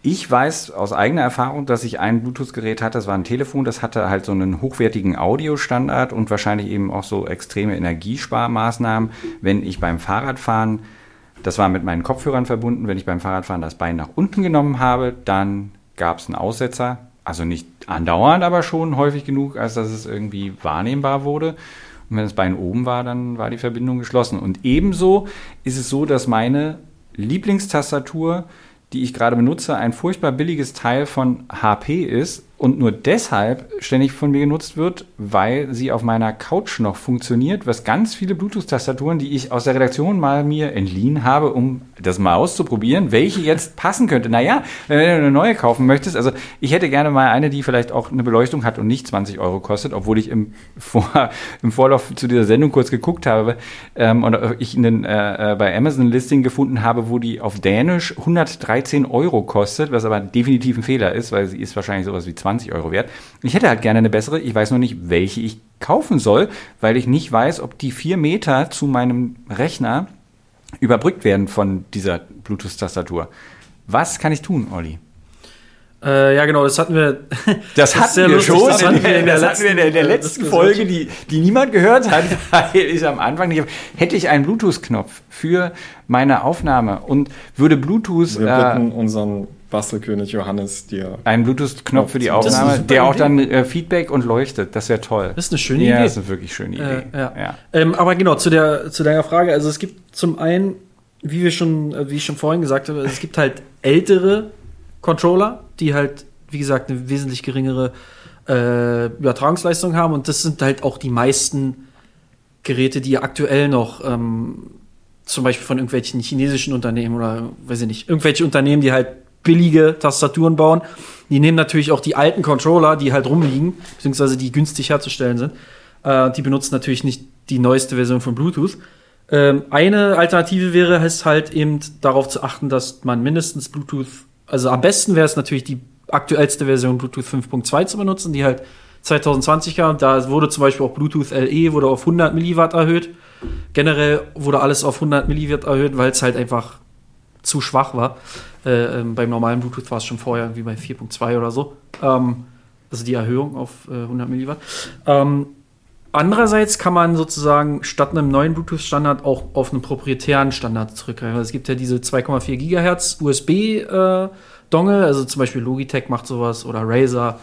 Ich weiß aus eigener Erfahrung, dass ich ein Bluetooth-Gerät hatte, das war ein Telefon, das hatte halt so einen hochwertigen Audiostandard und wahrscheinlich eben auch so extreme Energiesparmaßnahmen, wenn ich beim Fahrradfahren, das war mit meinen Kopfhörern verbunden, wenn ich beim Fahrradfahren das Bein nach unten genommen habe, dann gab es einen Aussetzer. Also nicht andauernd, aber schon häufig genug, als dass es irgendwie wahrnehmbar wurde. Und wenn das Bein oben war, dann war die Verbindung geschlossen. Und ebenso ist es so, dass meine Lieblingstastatur die ich gerade benutze, ein furchtbar billiges Teil von HP ist und nur deshalb ständig von mir genutzt wird, weil sie auf meiner Couch noch funktioniert, was ganz viele Bluetooth-Tastaturen, die ich aus der Redaktion mal mir entliehen habe, um das mal auszuprobieren, welche jetzt passen könnte. Naja, wenn du eine neue kaufen möchtest, also ich hätte gerne mal eine, die vielleicht auch eine Beleuchtung hat und nicht 20 Euro kostet, obwohl ich im, Vor, *laughs* im Vorlauf zu dieser Sendung kurz geguckt habe ähm, und ich einen, äh, äh, bei Amazon ein Listing gefunden habe, wo die auf Dänisch 113 Euro kostet, was aber definitiv ein Fehler ist, weil sie ist wahrscheinlich sowas wie 20 20 Euro wert. Ich hätte halt gerne eine bessere, ich weiß nur nicht, welche ich kaufen soll, weil ich nicht weiß, ob die vier Meter zu meinem Rechner überbrückt werden von dieser Bluetooth-Tastatur. Was kann ich tun, Olli? Äh, ja, genau, das hatten wir. Das, *laughs* das hatten wir lustig, schon. Das, hatten wir in der, letzten, in der letzten Folge, die, die niemand gehört hat, *laughs* weil ich am Anfang nicht. Hätte ich einen Bluetooth-Knopf für meine Aufnahme und würde Bluetooth. Wir bitten äh, unseren Bastelkönig Johannes dir. Einen Bluetooth-Knopf für die Aufnahme, der auch dann äh, Feedback und leuchtet. Das wäre toll. Das ist eine schöne ja, Idee. Ja, das ist eine wirklich schöne Idee. Äh, ja. ja. Ähm, aber genau, zu, der, zu deiner Frage. Also es gibt zum einen, wie wir schon, äh, wie ich schon vorhin gesagt habe, es gibt halt ältere Controller, die halt, wie gesagt, eine wesentlich geringere äh, Übertragungsleistung haben. Und das sind halt auch die meisten Geräte, die aktuell noch ähm, zum Beispiel von irgendwelchen chinesischen Unternehmen oder weiß ich nicht, irgendwelche Unternehmen, die halt billige Tastaturen bauen. Die nehmen natürlich auch die alten Controller, die halt rumliegen, beziehungsweise die günstig herzustellen sind. Äh, die benutzen natürlich nicht die neueste Version von Bluetooth. Ähm, eine Alternative wäre es halt eben darauf zu achten, dass man mindestens Bluetooth, also am besten wäre es natürlich die aktuellste Version Bluetooth 5.2 zu benutzen, die halt 2020 kam. Da wurde zum Beispiel auch Bluetooth LE wurde auf 100 Milliwatt erhöht. Generell wurde alles auf 100 Milliwatt erhöht, weil es halt einfach zu schwach war. Äh, ähm, beim normalen Bluetooth war es schon vorher irgendwie bei 4.2 oder so. Ähm, also die Erhöhung auf äh, 100 Milliwatt. Ähm, andererseits kann man sozusagen statt einem neuen Bluetooth-Standard auch auf einen proprietären Standard zurückgreifen. Also es gibt ja diese 2,4 Gigahertz USB-Dongle, äh, also zum Beispiel Logitech macht sowas oder Razer.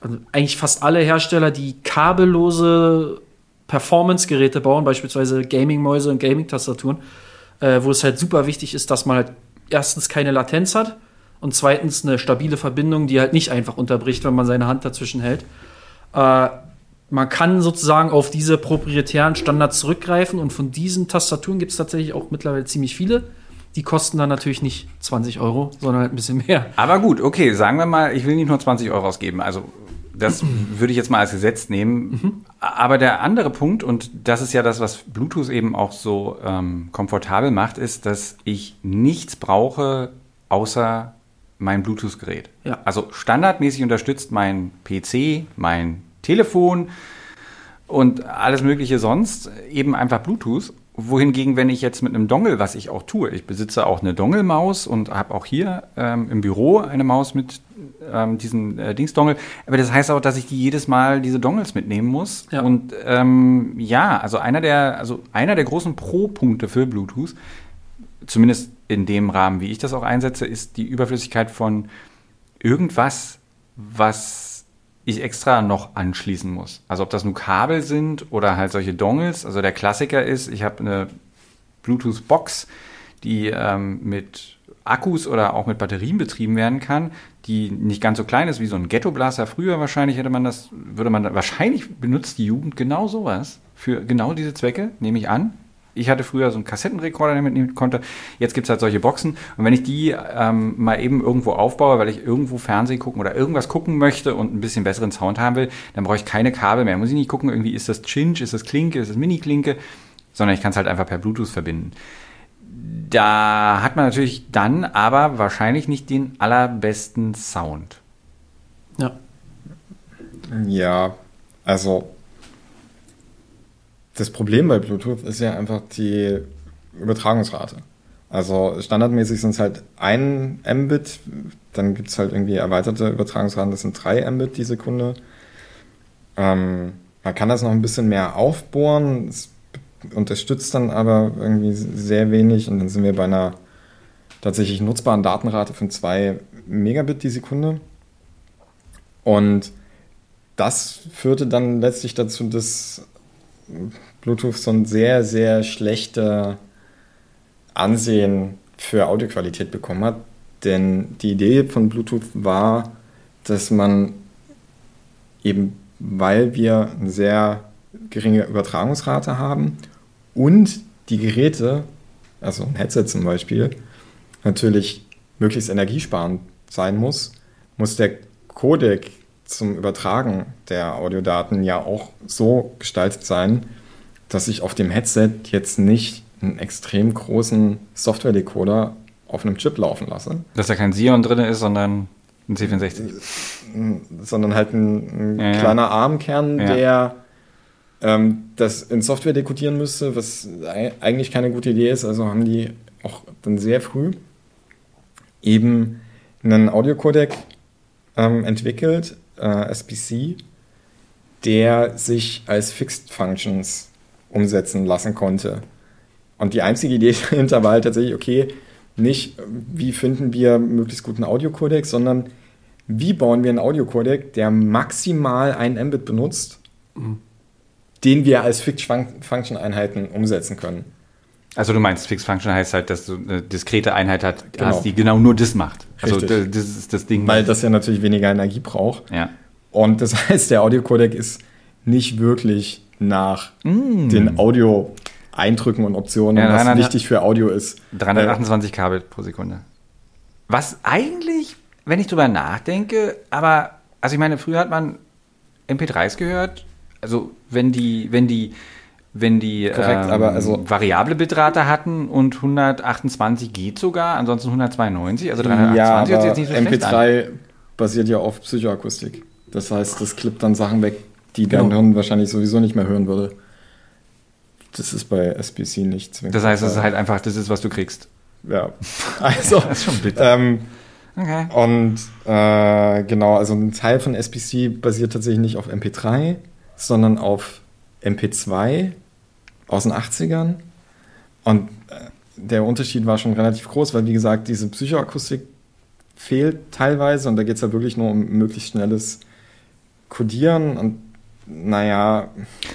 Also eigentlich fast alle Hersteller, die kabellose Performance-Geräte bauen, beispielsweise Gaming-Mäuse und Gaming-Tastaturen, äh, wo es halt super wichtig ist, dass man halt erstens keine Latenz hat und zweitens eine stabile Verbindung, die halt nicht einfach unterbricht, wenn man seine Hand dazwischen hält. Äh, man kann sozusagen auf diese proprietären Standards zurückgreifen und von diesen Tastaturen gibt es tatsächlich auch mittlerweile ziemlich viele. Die kosten dann natürlich nicht 20 Euro, sondern halt ein bisschen mehr. Aber gut, okay, sagen wir mal, ich will nicht nur 20 Euro ausgeben. Also das würde ich jetzt mal als Gesetz nehmen. Mhm. Aber der andere Punkt, und das ist ja das, was Bluetooth eben auch so ähm, komfortabel macht, ist, dass ich nichts brauche außer mein Bluetooth-Gerät. Ja. Also standardmäßig unterstützt mein PC, mein Telefon und alles Mögliche sonst eben einfach Bluetooth wohingegen, wenn ich jetzt mit einem Dongle, was ich auch tue, ich besitze auch eine Dongle-Maus und habe auch hier ähm, im Büro eine Maus mit ähm, diesem äh, Dings-Dongle, aber das heißt auch, dass ich die jedes Mal diese Dongles mitnehmen muss. Ja. Und ähm, ja, also einer der, also einer der großen Pro-Punkte für Bluetooth, zumindest in dem Rahmen, wie ich das auch einsetze, ist die Überflüssigkeit von irgendwas, was ich extra noch anschließen muss. Also ob das nur Kabel sind oder halt solche Dongles. Also der Klassiker ist, ich habe eine Bluetooth-Box, die ähm, mit Akkus oder auch mit Batterien betrieben werden kann, die nicht ganz so klein ist wie so ein Ghetto-Blaster. Früher wahrscheinlich hätte man das, würde man, wahrscheinlich benutzt die Jugend genau sowas für genau diese Zwecke, nehme ich an. Ich hatte früher so einen Kassettenrekorder, der mitnehmen konnte. Jetzt gibt es halt solche Boxen. Und wenn ich die ähm, mal eben irgendwo aufbaue, weil ich irgendwo Fernsehen gucken oder irgendwas gucken möchte und ein bisschen besseren Sound haben will, dann brauche ich keine Kabel mehr. Muss ich nicht gucken, irgendwie ist das Chinch, ist das Klinke, ist das Mini-Klinke, sondern ich kann es halt einfach per Bluetooth verbinden. Da hat man natürlich dann aber wahrscheinlich nicht den allerbesten Sound. Ja. Ja, also das Problem bei Bluetooth ist ja einfach die Übertragungsrate. Also standardmäßig sind es halt ein Mbit, dann gibt es halt irgendwie erweiterte Übertragungsraten, das sind drei Mbit die Sekunde. Ähm, man kann das noch ein bisschen mehr aufbohren, es unterstützt dann aber irgendwie sehr wenig und dann sind wir bei einer tatsächlich nutzbaren Datenrate von zwei Megabit die Sekunde. Und das führte dann letztlich dazu, dass Bluetooth so ein sehr, sehr schlechter Ansehen für Audioqualität bekommen hat. Denn die Idee von Bluetooth war, dass man eben, weil wir eine sehr geringe Übertragungsrate haben und die Geräte, also ein Headset zum Beispiel, natürlich möglichst energiesparend sein muss, muss der Codec zum Übertragen der Audiodaten ja auch so gestaltet sein, dass ich auf dem Headset jetzt nicht einen extrem großen Software-Decoder auf einem Chip laufen lasse. Dass da kein Xeon drin ist, sondern ein C64. Sondern halt ein, ein ja, kleiner ja. ARM-Kern, ja. der ähm, das in Software dekodieren müsste, was eigentlich keine gute Idee ist. Also haben die auch dann sehr früh eben einen Audio-Codec ähm, entwickelt, äh, SBC, der sich als Fixed Functions umsetzen lassen konnte. Und die einzige Idee *laughs* dahinter war halt tatsächlich, okay, nicht wie finden wir möglichst guten Audio-Codec, sondern wie bauen wir einen Audio-Codec, der maximal ein Mbit benutzt, mhm. den wir als Fixed-Function-Einheiten umsetzen können. Also du meinst, Fixed Function heißt halt, dass du eine diskrete Einheit hast, genau. die genau nur das macht. Also Richtig. das ist das Ding. Weil das ja natürlich weniger Energie braucht. Ja. Und das *laughs* heißt, der Audio-Codec ist nicht wirklich nach mm. den Audio-Eindrücken und Optionen, ja, was wichtig für Audio ist. 328 Kabel pro Sekunde. Was eigentlich, wenn ich drüber nachdenke, aber, also ich meine, früher hat man MP3s gehört, also wenn die, wenn die, wenn die Korrekt, ähm, also variable Bitrate hatten und 128 geht sogar, ansonsten 192, also 328 ja, aber jetzt nicht so MP3 basiert ja auf Psychoakustik. Das heißt, das klippt dann Sachen weg, die dein genau. Hirn wahrscheinlich sowieso nicht mehr hören würde. Das ist bei SBC nicht zwingend. Das heißt, es ist halt einfach, das ist, was du kriegst. Ja. Also. *laughs* das ist schon bitter. Ähm, okay. Und äh, genau, also ein Teil von SBC basiert tatsächlich nicht auf MP3, sondern auf MP2 aus den 80ern. Und äh, der Unterschied war schon relativ groß, weil wie gesagt, diese Psychoakustik fehlt teilweise und da geht es ja wirklich nur um möglichst schnelles Codieren und naja.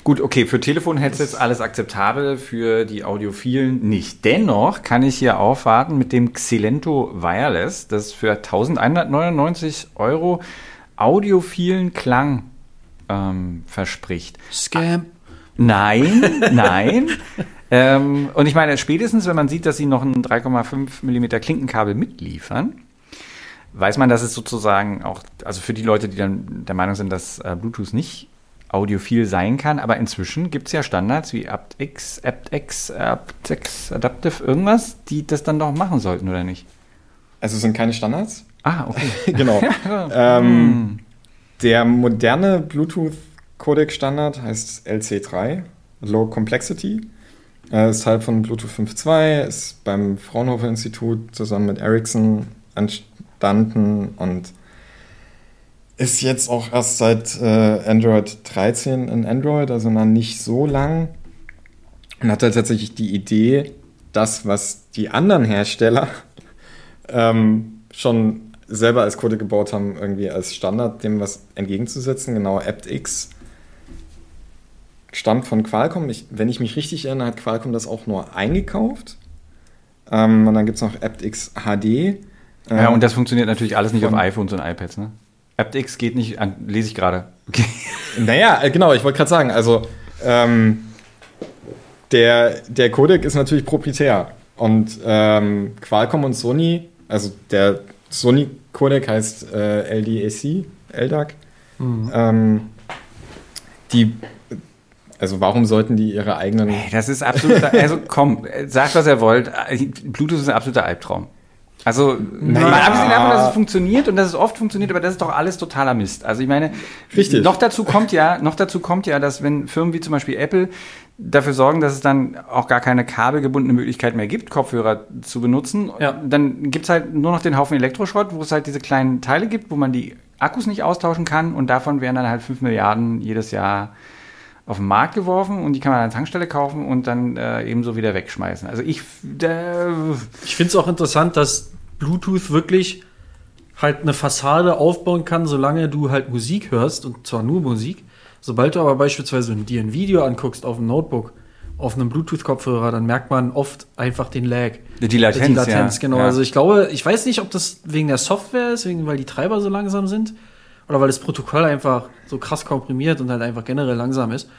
Gut, okay, für Telefon-Headsets alles akzeptabel, für die Audiophilen nicht. Dennoch kann ich hier aufwarten mit dem Xilento Wireless, das für 1199 Euro audiophilen Klang ähm, verspricht. Scam. Nein, *laughs* nein. ähm, und ich meine, spätestens, wenn man sieht, dass sie noch ein 3,5 mm Klinkenkabel mitliefern, weiß man, dass es sozusagen auch, also für die Leute, die dann der Meinung sind, dass äh, Bluetooth nicht audiophil sein kann, aber inzwischen gibt es ja Standards wie aptX, aptX, aptX, Adaptive, irgendwas, die das dann doch machen sollten, oder nicht? Also es sind keine Standards. Ah, okay. *laughs* genau. *laughs* ähm, hm. Der moderne Bluetooth-Codec-Standard heißt LC3, Low Complexity. Er ist Teil von Bluetooth 5.2, ist beim Fraunhofer Institut zusammen mit Ericsson entstanden und ist jetzt auch erst seit äh, Android 13 in Android, also noch nicht so lang. Und hat halt tatsächlich die Idee, das, was die anderen Hersteller *laughs* ähm, schon selber als Code gebaut haben, irgendwie als Standard dem was entgegenzusetzen. Genau, aptX stammt von Qualcomm. Ich, wenn ich mich richtig erinnere, hat Qualcomm das auch nur eingekauft. Ähm, und dann gibt es noch aptX HD. Ähm, ja, und das funktioniert natürlich alles nicht auf iPhones und iPads, ne? aptX geht nicht an, lese ich gerade. Okay. *laughs* Naja, äh, genau, ich wollte gerade sagen, also ähm, der, der Codec ist natürlich proprietär. Und ähm, Qualcomm und Sony, also der Sony-Codec heißt äh, LDAC, LDAC. Mhm. Ähm, die, also warum sollten die ihre eigenen. Hey, das ist absolut, also komm, sagt was ihr wollt. Bluetooth ist ein absoluter Albtraum. Also, naja. mal abgesehen davon, dass es funktioniert und dass es oft funktioniert, aber das ist doch alles totaler Mist. Also, ich meine, Richtig. noch dazu kommt ja, noch dazu kommt ja, dass wenn Firmen wie zum Beispiel Apple dafür sorgen, dass es dann auch gar keine kabelgebundene Möglichkeit mehr gibt, Kopfhörer zu benutzen, ja. dann gibt's halt nur noch den Haufen Elektroschrott, wo es halt diese kleinen Teile gibt, wo man die Akkus nicht austauschen kann und davon werden dann halt fünf Milliarden jedes Jahr auf den Markt geworfen und die kann man an der Tankstelle kaufen und dann äh, ebenso wieder wegschmeißen. Also ich. Äh, ich finde es auch interessant, dass Bluetooth wirklich halt eine Fassade aufbauen kann, solange du halt Musik hörst und zwar nur Musik. Sobald du aber beispielsweise dir ein Video anguckst auf dem Notebook, auf einem Bluetooth-Kopfhörer, dann merkt man oft einfach den Lag. Die Latenz, die Latenz ja. genau. Ja. Also ich glaube, ich weiß nicht, ob das wegen der Software ist, wegen, weil die Treiber so langsam sind oder weil das Protokoll einfach so krass komprimiert und halt einfach generell langsam ist.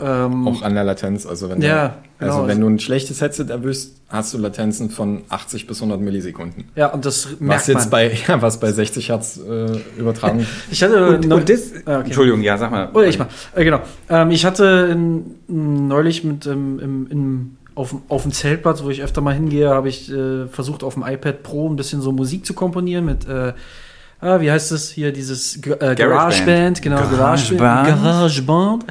Ähm, auch an der Latenz. Also wenn, ja, du, also genau. wenn du ein schlechtes Headset erwischst, hast du Latenzen von 80 bis 100 Millisekunden. Ja, und das merkt was jetzt man. bei *laughs* ja, was bei 60 Hertz äh, übertragen. *laughs* ich hatte und, noch, und das, ah, okay. Entschuldigung, ja, sag mal. Oder ich mal. Äh, genau. Ähm, ich hatte in, neulich mit ähm, im, im, auf, auf dem Zeltplatz, wo ich öfter mal hingehe, habe ich äh, versucht auf dem iPad Pro ein bisschen so Musik zu komponieren mit äh, ah, wie heißt das hier, dieses äh, GarageBand, genau, GarageBand. GarageBand.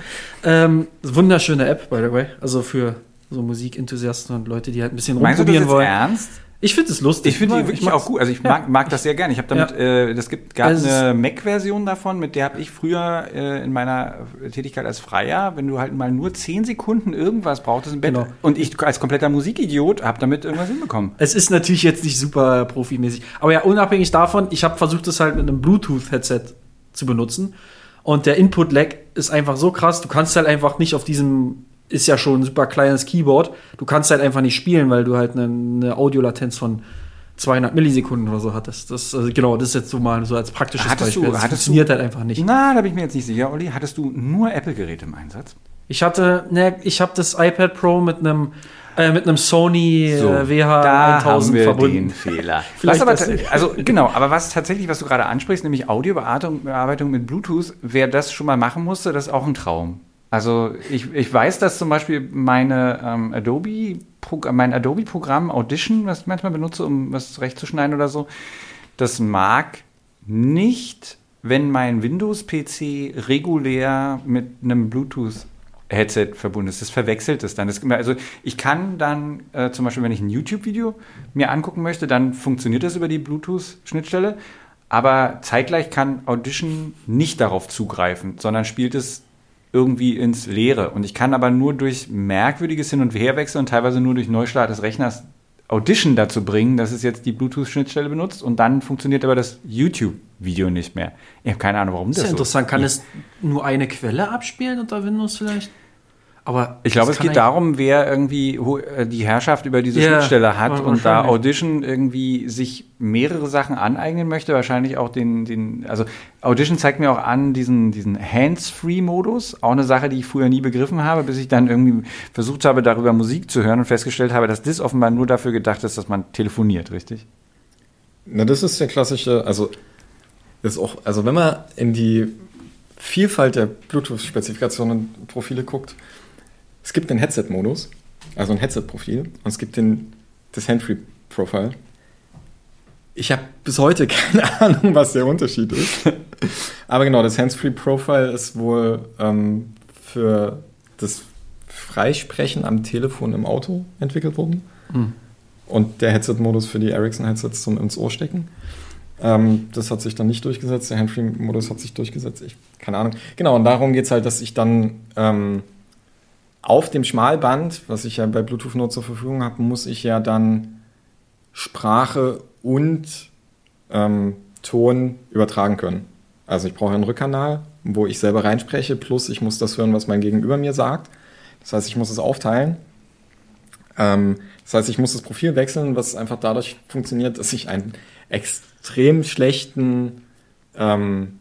Ähm, wunderschöne App, by the way, also für so Musikenthusiasten und Leute, die halt ein bisschen Meinst rumprobieren du das jetzt wollen. Ernst? Ich finde es lustig. Ich finde die wirklich auch gut. Also ich mag, mag das sehr gerne. Ich habe damit, ja. äh, das gibt gab also eine Mac-Version davon, mit der habe ich früher äh, in meiner Tätigkeit als Freier, wenn du halt mal nur zehn Sekunden irgendwas brauchtest im Bett genau. und ich als kompletter Musikidiot habe damit irgendwas hinbekommen. Es ist natürlich jetzt nicht super profimäßig, aber ja unabhängig davon, ich habe versucht, das halt mit einem Bluetooth-Headset zu benutzen und der Input-Lag ist einfach so krass. Du kannst halt einfach nicht auf diesem ist ja schon ein super kleines Keyboard. Du kannst halt einfach nicht spielen, weil du halt eine, eine Audiolatenz von 200 Millisekunden oder so hattest. Das, also genau, das ist jetzt so mal so als praktisches hattest Beispiel. Du, das funktioniert du, halt einfach nicht. Na, da bin ich mir jetzt nicht sicher, Olli. Hattest du nur Apple-Geräte im Einsatz? Ich hatte, ne, ich habe das iPad Pro mit einem äh, mit einem Sony so, äh, WH da 1000 haben wir verbunden. den Fehler. *laughs* was aber, also genau, aber was tatsächlich, was du gerade ansprichst, nämlich Audiobearbeitung mit Bluetooth, wer das schon mal machen musste, das ist auch ein Traum. Also ich, ich weiß, dass zum Beispiel meine ähm, Adobe mein Adobe-Programm Audition, was ich manchmal benutze, um was zurechtzuschneiden oder so, das mag nicht, wenn mein Windows-PC regulär mit einem Bluetooth-Headset verbunden ist. Das verwechselt es dann. Das, also ich kann dann äh, zum Beispiel, wenn ich ein YouTube-Video mir angucken möchte, dann funktioniert das über die Bluetooth-Schnittstelle. Aber zeitgleich kann Audition nicht darauf zugreifen, sondern spielt es irgendwie ins Leere. Und ich kann aber nur durch merkwürdiges Hin- und Herwechseln und teilweise nur durch Neustart des Rechners Audition dazu bringen, dass es jetzt die Bluetooth-Schnittstelle benutzt und dann funktioniert aber das YouTube-Video nicht mehr. Ich habe keine Ahnung, warum das, das ist. Ja interessant. Kann es nur eine Quelle abspielen unter Windows vielleicht? Aber ich glaube, es geht darum, wer irgendwie äh, die Herrschaft über diese yeah, Schnittstelle hat und da Audition irgendwie sich mehrere Sachen aneignen möchte, wahrscheinlich auch den, den, also Audition zeigt mir auch an diesen, diesen Hands-Free-Modus, auch eine Sache, die ich früher nie begriffen habe, bis ich dann irgendwie versucht habe, darüber Musik zu hören und festgestellt habe, dass das offenbar nur dafür gedacht ist, dass man telefoniert, richtig? Na, das ist der klassische, also ist auch, also wenn man in die Vielfalt der Bluetooth-Spezifikationen und Profile guckt, es gibt den Headset-Modus, also ein Headset-Profil, und es gibt den, das Handfree-Profile. Ich habe bis heute *laughs* keine Ahnung, was der Unterschied ist. *laughs* Aber genau, das Hands-Free-Profile ist wohl ähm, für das Freisprechen am Telefon im Auto entwickelt worden. Mhm. Und der Headset-Modus für die Ericsson-Headsets zum ins Ohr stecken. Ähm, das hat sich dann nicht durchgesetzt. Der Handfree-Modus hat sich durchgesetzt. Ich, keine Ahnung. Genau, und darum geht es halt, dass ich dann ähm, auf dem Schmalband, was ich ja bei Bluetooth nur zur Verfügung habe, muss ich ja dann Sprache und ähm, Ton übertragen können. Also ich brauche einen Rückkanal, wo ich selber reinspreche, plus ich muss das hören, was mein Gegenüber mir sagt. Das heißt, ich muss es aufteilen. Ähm, das heißt, ich muss das Profil wechseln, was einfach dadurch funktioniert, dass ich einen extrem schlechten ähm,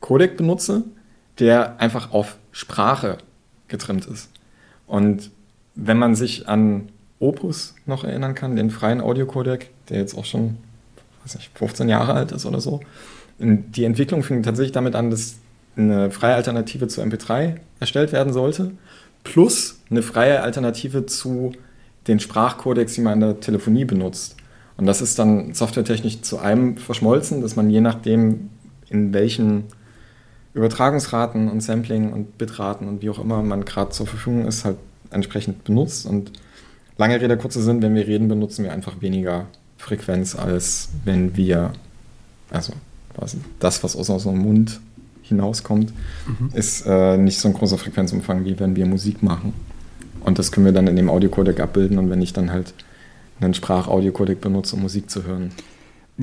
Codec benutze, der einfach auf Sprache getrimmt ist. Und wenn man sich an Opus noch erinnern kann, den freien Audiocodec, der jetzt auch schon, weiß nicht, 15 Jahre alt ist oder so, die Entwicklung fing tatsächlich damit an, dass eine freie Alternative zu MP3 erstellt werden sollte, plus eine freie Alternative zu den Sprachcodecs, die man in der Telefonie benutzt. Und das ist dann softwaretechnisch zu einem verschmolzen, dass man je nachdem, in welchen Übertragungsraten und Sampling und Bitraten und wie auch immer man gerade zur Verfügung ist, halt entsprechend benutzt. Und lange Rede, kurzer Sinn, wenn wir reden, benutzen wir einfach weniger Frequenz, als wenn wir, also das, was aus unserem Mund hinauskommt, mhm. ist äh, nicht so ein großer Frequenzumfang, wie wenn wir Musik machen. Und das können wir dann in dem Audiocodec abbilden und wenn ich dann halt einen Sprachaudiokodek benutze, um Musik zu hören.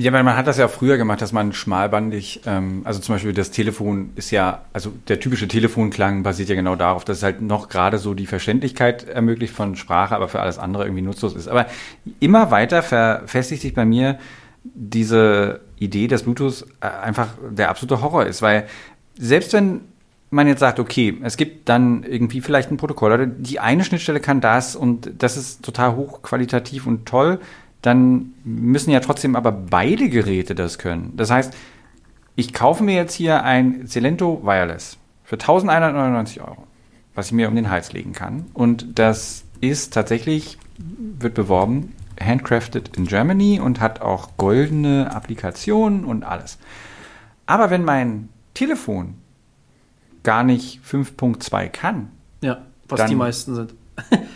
Ja, weil man hat das ja früher gemacht, dass man schmalbandig, ähm, also zum Beispiel das Telefon ist ja, also der typische Telefonklang basiert ja genau darauf, dass es halt noch gerade so die Verständlichkeit ermöglicht von Sprache, aber für alles andere irgendwie nutzlos ist. Aber immer weiter verfestigt sich bei mir diese Idee, dass Bluetooth äh, einfach der absolute Horror ist, weil selbst wenn man jetzt sagt, okay, es gibt dann irgendwie vielleicht ein Protokoll oder die eine Schnittstelle kann das und das ist total hochqualitativ und toll, dann müssen ja trotzdem aber beide Geräte das können. Das heißt, ich kaufe mir jetzt hier ein Celento Wireless für 1199 Euro, was ich mir um den Hals legen kann. Und das ist tatsächlich, wird beworben, handcrafted in Germany und hat auch goldene Applikationen und alles. Aber wenn mein Telefon gar nicht 5.2 kann. Ja, was dann, die meisten sind.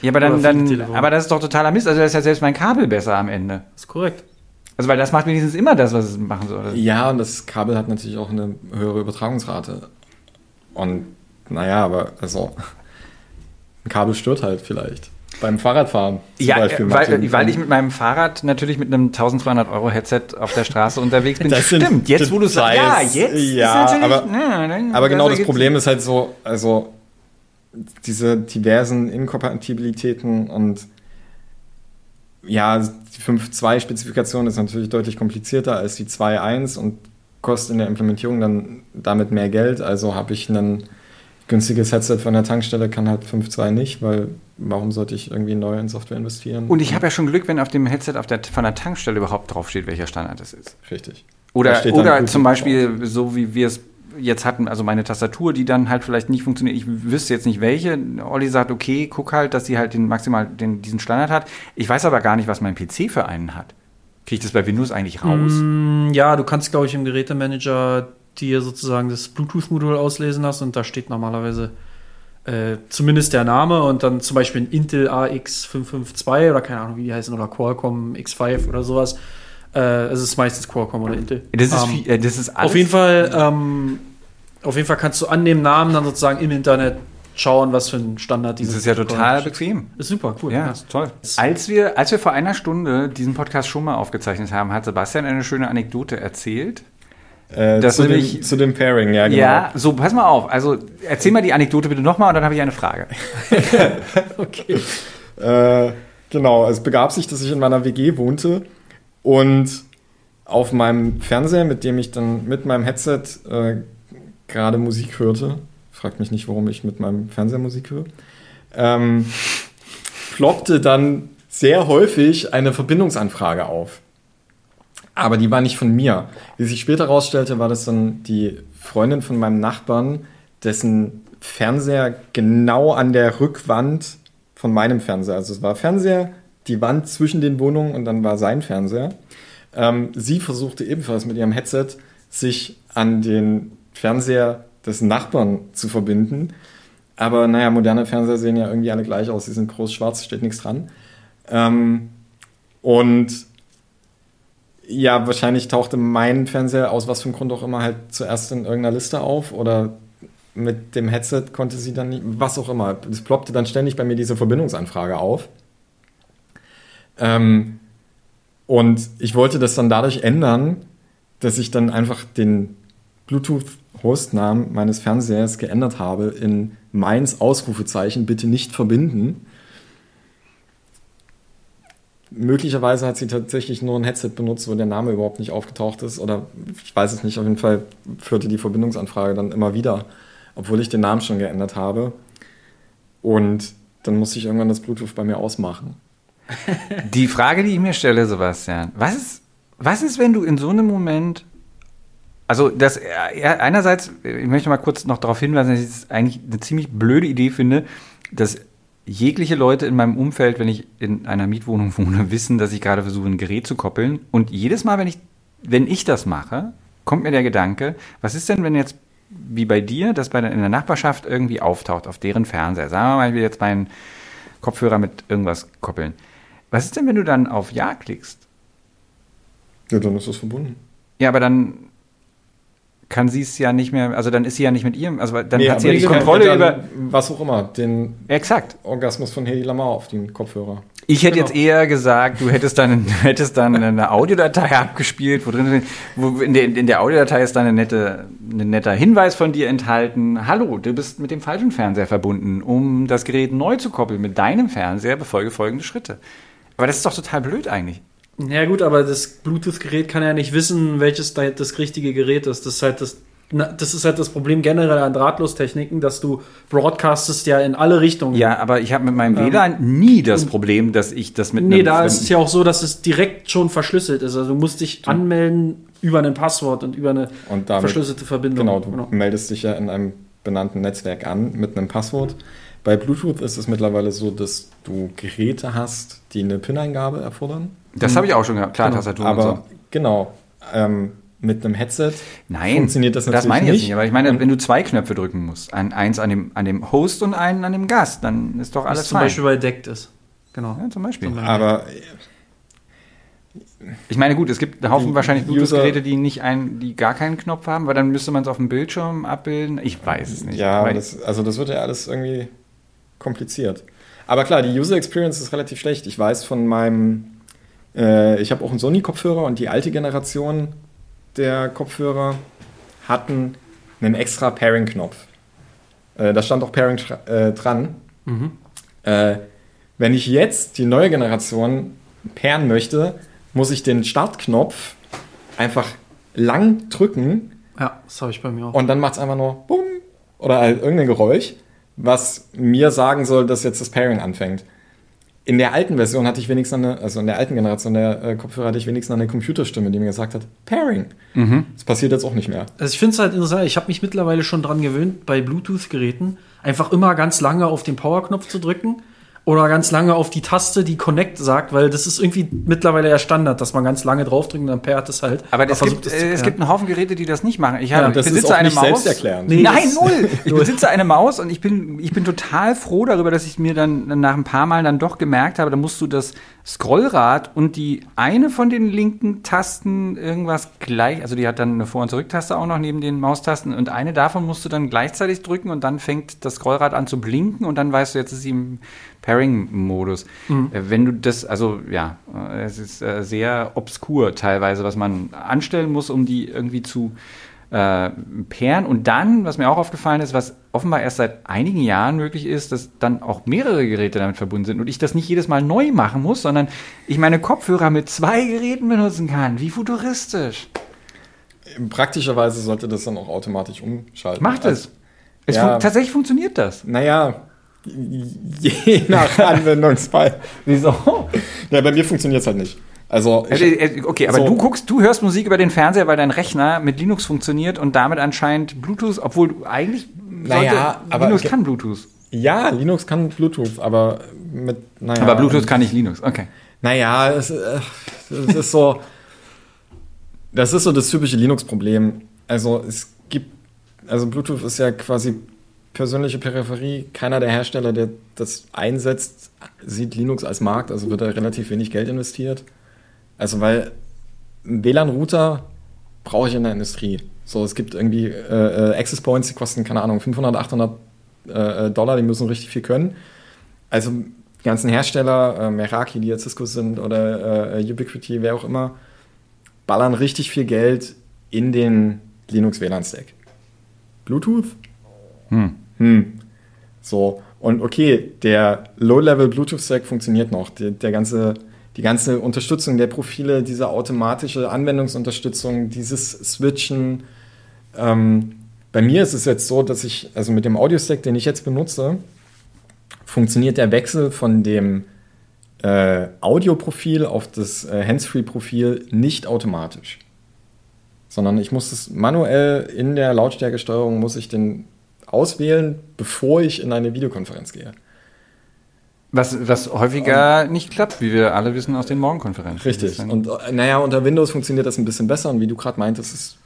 Ja, aber dann, dann aber das ist doch totaler Mist. Also da ist ja selbst mein Kabel besser am Ende. Das ist korrekt. Also weil das macht wenigstens immer das, was es machen soll. Ja, und das Kabel hat natürlich auch eine höhere Übertragungsrate. Und naja, aber also ein Kabel stört halt vielleicht. Beim Fahrradfahren zum ja, Beispiel. Weil, weil ich mit meinem Fahrrad natürlich mit einem 1200 Euro Headset auf der Straße unterwegs bin. *laughs* Das Stimmt, jetzt wo du sagst, ja, jetzt ja, aber, na, aber genau das Problem ist halt so, also diese diversen Inkompatibilitäten und ja, die 5.2-Spezifikation ist natürlich deutlich komplizierter als die 2.1 und kostet in der Implementierung dann damit mehr Geld. Also habe ich ein günstiges Headset von der Tankstelle, kann halt 5.2 nicht, weil warum sollte ich irgendwie neu in Software investieren? Und ich habe ja schon Glück, wenn auf dem Headset auf der, von der Tankstelle überhaupt draufsteht, welcher Standard es ist. Richtig. Oder, oder zum Beispiel, drauf. so wie wir es jetzt hatten, also meine Tastatur, die dann halt vielleicht nicht funktioniert. Ich wüsste jetzt nicht welche. Olli sagt, okay, guck halt, dass sie halt den maximal den, diesen Standard hat. Ich weiß aber gar nicht, was mein PC für einen hat. Kriege ich das bei Windows eigentlich raus? Mm, ja, du kannst, glaube ich, im Gerätemanager dir sozusagen das Bluetooth-Modul auslesen lassen und da steht normalerweise äh, zumindest der Name und dann zum Beispiel ein Intel AX552 oder keine Ahnung, wie die heißen, oder Qualcomm X5 oder sowas. Äh, es ist meistens Qualcomm oder Intel. Das ist, ähm, viel, äh, das ist alles. Auf jeden Fall, ähm, auf jeden Fall kannst du an dem Namen dann sozusagen im Internet schauen, was für ein Standard dieses. Das ist ja total bequem. Ist super, cool. Ja, ist toll. Als wir, als wir vor einer Stunde diesen Podcast schon mal aufgezeichnet haben, hat Sebastian eine schöne Anekdote erzählt. Äh, zu, nämlich, dem, zu dem Pairing, ja, genau. Ja, so, pass mal auf. Also, erzähl mal die Anekdote bitte nochmal und dann habe ich eine Frage. *laughs* okay. Äh, genau, es begab sich, dass ich in meiner WG wohnte und auf meinem Fernseher, mit dem ich dann mit meinem Headset äh, gerade Musik hörte, fragt mich nicht, warum ich mit meinem Fernseher Musik höre, ähm, ploppte dann sehr häufig eine Verbindungsanfrage auf. Aber die war nicht von mir. Wie sich später herausstellte, war das dann die Freundin von meinem Nachbarn, dessen Fernseher genau an der Rückwand von meinem Fernseher. Also es war Fernseher, die Wand zwischen den Wohnungen und dann war sein Fernseher. Ähm, sie versuchte ebenfalls mit ihrem Headset sich an den Fernseher des Nachbarn zu verbinden. Aber naja, moderne Fernseher sehen ja irgendwie alle gleich aus. Sie sind groß schwarz, steht nichts dran. Ähm, und ja, wahrscheinlich tauchte mein Fernseher aus was für einem Grund auch immer halt zuerst in irgendeiner Liste auf oder mit dem Headset konnte sie dann nicht, was auch immer. Es ploppte dann ständig bei mir diese Verbindungsanfrage auf. Ähm, und ich wollte das dann dadurch ändern, dass ich dann einfach den Bluetooth-Hostnamen meines Fernsehers geändert habe in meins Ausrufezeichen, bitte nicht verbinden. möglicherweise hat sie tatsächlich nur ein Headset benutzt, wo der Name überhaupt nicht aufgetaucht ist. Oder ich weiß es nicht, auf jeden Fall führte die Verbindungsanfrage dann immer wieder, obwohl ich den Namen schon geändert habe. Und dann musste ich irgendwann das Bluetooth bei mir ausmachen. Die Frage, die ich mir stelle, Sebastian, was ist, was ist, wenn du in so einem Moment also das einerseits, ich möchte mal kurz noch darauf hinweisen, dass ich es eigentlich eine ziemlich blöde Idee finde, dass jegliche Leute in meinem Umfeld, wenn ich in einer Mietwohnung wohne, *laughs* wissen, dass ich gerade versuche, ein Gerät zu koppeln. Und jedes Mal, wenn ich, wenn ich das mache, kommt mir der Gedanke, was ist denn, wenn jetzt, wie bei dir, das bei in der Nachbarschaft irgendwie auftaucht, auf deren Fernseher? Sagen wir mal, ich will jetzt meinen Kopfhörer mit irgendwas koppeln. Was ist denn, wenn du dann auf Ja klickst? Ja, dann ist das verbunden. Ja, aber dann kann sie es ja nicht mehr, also dann ist sie ja nicht mit ihrem, also dann nee, hat sie ja die Kontrolle über was auch immer, den Exakt. Orgasmus von Hedy Lamar auf den Kopfhörer. Ich hätte genau. jetzt eher gesagt, du hättest dann, hättest dann eine Audiodatei abgespielt, wo drin wo in, der, in der Audiodatei ist dann eine nette, ein netter Hinweis von dir enthalten. Hallo, du bist mit dem falschen Fernseher verbunden. Um das Gerät neu zu koppeln mit deinem Fernseher, befolge folgende Schritte. Aber das ist doch total blöd eigentlich. Ja gut, aber das Bluetooth-Gerät kann ja nicht wissen, welches da das richtige Gerät ist. Das ist halt das, das ist halt das Problem generell an Drahtlostechniken, dass du broadcastest ja in alle Richtungen. Ja, aber ich habe mit meinem ähm, WLAN nie das Problem, dass ich das mit Nee, da ist es ja auch so, dass es direkt schon verschlüsselt ist. Also du musst dich anmelden über ein Passwort und über eine und damit, verschlüsselte Verbindung. Genau, du genau. meldest dich ja in einem benannten Netzwerk an mit einem Passwort. Bei Bluetooth ist es mittlerweile so, dass du Geräte hast, die eine PIN-Eingabe erfordern. Das habe ich auch schon gehabt, klar, genau. Tastatur aber, und so. Genau. Ähm, mit einem Headset Nein, funktioniert das natürlich das meine ich nicht. nicht. Aber ich meine, wenn du zwei Knöpfe drücken musst, ein, eins an dem, an dem Host und einen an dem Gast, dann ist doch alles Was zum fein. Beispiel bei Deckt ist. Genau. Ja, zum Beispiel. Aber ich meine, gut, es gibt einen Haufen wahrscheinlich Bluetooth-Geräte, die nicht ein, die gar keinen Knopf haben, weil dann müsste man es auf dem Bildschirm abbilden. Ich weiß es nicht. Ja, das, also das wird ja alles irgendwie kompliziert. Aber klar, die User Experience ist relativ schlecht. Ich weiß von meinem, äh, ich habe auch einen Sony-Kopfhörer und die alte Generation der Kopfhörer hatten einen extra Pairing-Knopf. Äh, da stand auch Pairing äh, dran. Mhm. Äh, wenn ich jetzt die neue Generation pairen möchte, muss ich den Startknopf einfach lang drücken. Ja, das habe ich bei mir auch. Und dann macht es einfach nur Bumm oder halt irgendein Geräusch was mir sagen soll, dass jetzt das Pairing anfängt. In der alten Version hatte ich wenigstens eine, also in der alten Generation der äh, Kopfhörer hatte ich wenigstens eine Computerstimme, die mir gesagt hat, Pairing. Mhm. Das passiert jetzt auch nicht mehr. Also ich finde es halt interessant, ich habe mich mittlerweile schon dran gewöhnt, bei Bluetooth-Geräten einfach immer ganz lange auf den Powerknopf zu drücken oder ganz lange auf die Taste, die Connect sagt, weil das ist irgendwie mittlerweile ja Standard, dass man ganz lange draufdrückt und dann pairt es halt. Aber es, gibt, äh, es gibt einen Haufen Geräte, die das nicht machen. Ich, habe, ja, das ich besitze eine Maus. Nee, Nein, null. *laughs* Ich besitze eine Maus und ich bin, ich bin total froh darüber, dass ich mir dann nach ein paar Mal dann doch gemerkt habe, da musst du das Scrollrad und die eine von den linken Tasten irgendwas gleich, also die hat dann eine Vor- und Zurücktaste auch noch neben den Maustasten und eine davon musst du dann gleichzeitig drücken und dann fängt das Scrollrad an zu blinken und dann weißt du, jetzt ist sie im Pairing-Modus. Mhm. Äh, wenn du das, also ja, äh, es ist äh, sehr obskur teilweise, was man anstellen muss, um die irgendwie zu äh, pairen. Und dann, was mir auch aufgefallen ist, was offenbar erst seit einigen Jahren möglich ist, dass dann auch mehrere Geräte damit verbunden sind und ich das nicht jedes Mal neu machen muss, sondern ich meine Kopfhörer mit zwei Geräten benutzen kann. Wie futuristisch. Praktischerweise sollte das dann auch automatisch umschalten. Macht es. Also, es ja, fun tatsächlich funktioniert das. Naja, je nach *laughs* Anwendungsfall. Wieso? Ja, bei mir funktioniert es halt nicht. Also ich, okay, aber so. du guckst, du hörst Musik über den Fernseher, weil dein Rechner mit Linux funktioniert und damit anscheinend Bluetooth, obwohl du eigentlich naja, aber Linux kann Bluetooth. Ja, Linux kann Bluetooth, aber mit naja. Aber Bluetooth kann nicht Linux. Okay. Naja, es, äh, es ist so, das ist so das typische Linux-Problem. Also es gibt, also Bluetooth ist ja quasi persönliche Peripherie. Keiner der Hersteller, der das einsetzt, sieht Linux als Markt, also wird da relativ wenig Geld investiert. Also weil ein WLAN-Router brauche ich in der Industrie. So, es gibt irgendwie äh, äh Access Points, die kosten, keine Ahnung, 500, 800 äh, Dollar, die müssen richtig viel können. Also die ganzen Hersteller, äh, Meraki, die jetzt Cisco sind oder äh, Ubiquiti, wer auch immer, ballern richtig viel Geld in den Linux WLAN-Stack. Bluetooth? Hm. Hm. So, und okay, der Low-Level Bluetooth-Stack funktioniert noch. Der, der ganze die ganze Unterstützung der Profile, diese automatische Anwendungsunterstützung, dieses Switchen. Ähm, bei mir ist es jetzt so, dass ich, also mit dem Audio-Stack, den ich jetzt benutze, funktioniert der Wechsel von dem äh, Audioprofil auf das äh, Handsfree-Profil nicht automatisch. Sondern ich muss es manuell in der Lautstärkesteuerung muss ich den auswählen, bevor ich in eine Videokonferenz gehe. Was, was häufiger um, nicht klappt, wie wir alle wissen aus den Morgenkonferenzen. Richtig. Und äh, naja, unter Windows funktioniert das ein bisschen besser. Und wie du gerade meintest, es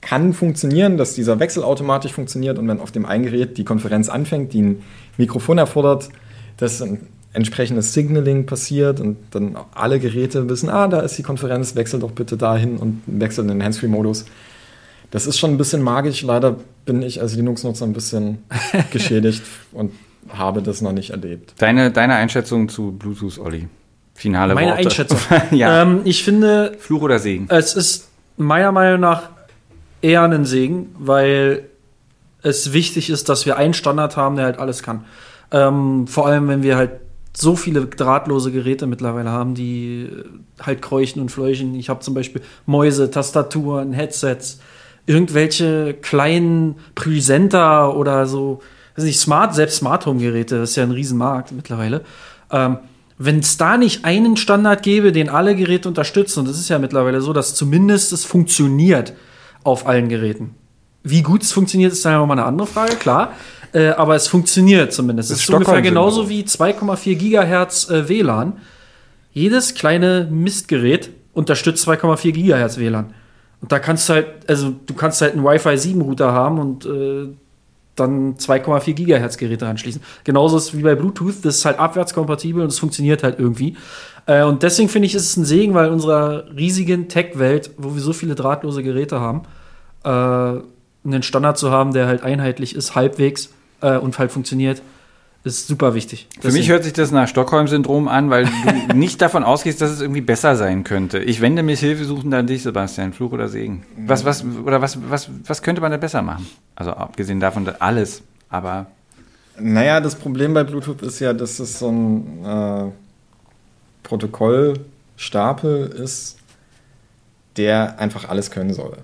kann funktionieren, dass dieser Wechsel automatisch funktioniert. Und wenn auf dem einen Gerät die Konferenz anfängt, die ein Mikrofon erfordert, dass ein entsprechendes Signaling passiert und dann alle Geräte wissen, ah, da ist die Konferenz, wechsel doch bitte dahin und wechsel in den Handsfree-Modus. Das ist schon ein bisschen magisch. Leider bin ich als Linux-Nutzer ein bisschen *laughs* geschädigt und habe das noch nicht erlebt. Deine, deine Einschätzung zu Bluetooth, Olli? Finale Meine Worte. Einschätzung. *laughs* ja. Ähm, ich finde. Fluch oder Segen? Es ist meiner Meinung nach eher ein Segen, weil es wichtig ist, dass wir einen Standard haben, der halt alles kann. Ähm, vor allem, wenn wir halt so viele drahtlose Geräte mittlerweile haben, die halt kräuchen und fleuchen. Ich habe zum Beispiel Mäuse, Tastaturen, Headsets, irgendwelche kleinen Presenter oder so weiß nicht, Smart, selbst Smart Home Geräte, das ist ja ein Riesenmarkt mittlerweile. Ähm, wenn es da nicht einen Standard gäbe, den alle Geräte unterstützen, und das ist ja mittlerweile so, dass zumindest es funktioniert auf allen Geräten. Wie gut es funktioniert, ist dann ja mal eine andere Frage, klar. Äh, aber es funktioniert zumindest. Es ist ungefähr genauso wie 2,4 Gigahertz äh, WLAN. Jedes kleine Mistgerät unterstützt 2,4 Gigahertz WLAN. Und da kannst du halt, also du kannst halt einen Wi-Fi 7 Router haben und äh, dann 2,4 Gigahertz Geräte anschließen. Genauso ist es wie bei Bluetooth, das ist halt abwärtskompatibel und es funktioniert halt irgendwie. Äh, und deswegen finde ich, ist es ein Segen, weil in unserer riesigen Tech-Welt, wo wir so viele drahtlose Geräte haben, äh, einen Standard zu haben, der halt einheitlich ist, halbwegs äh, und halt funktioniert, ist super wichtig. Für Deswegen. mich hört sich das nach Stockholm-Syndrom an, weil du *laughs* nicht davon ausgehst, dass es irgendwie besser sein könnte. Ich wende mich hilfesuchend an dich, Sebastian. Fluch oder Segen? Was, was, oder was, was, was könnte man da besser machen? Also abgesehen davon alles, aber. Naja, das Problem bei Bluetooth ist ja, dass es so ein äh, Protokollstapel ist, der einfach alles können soll.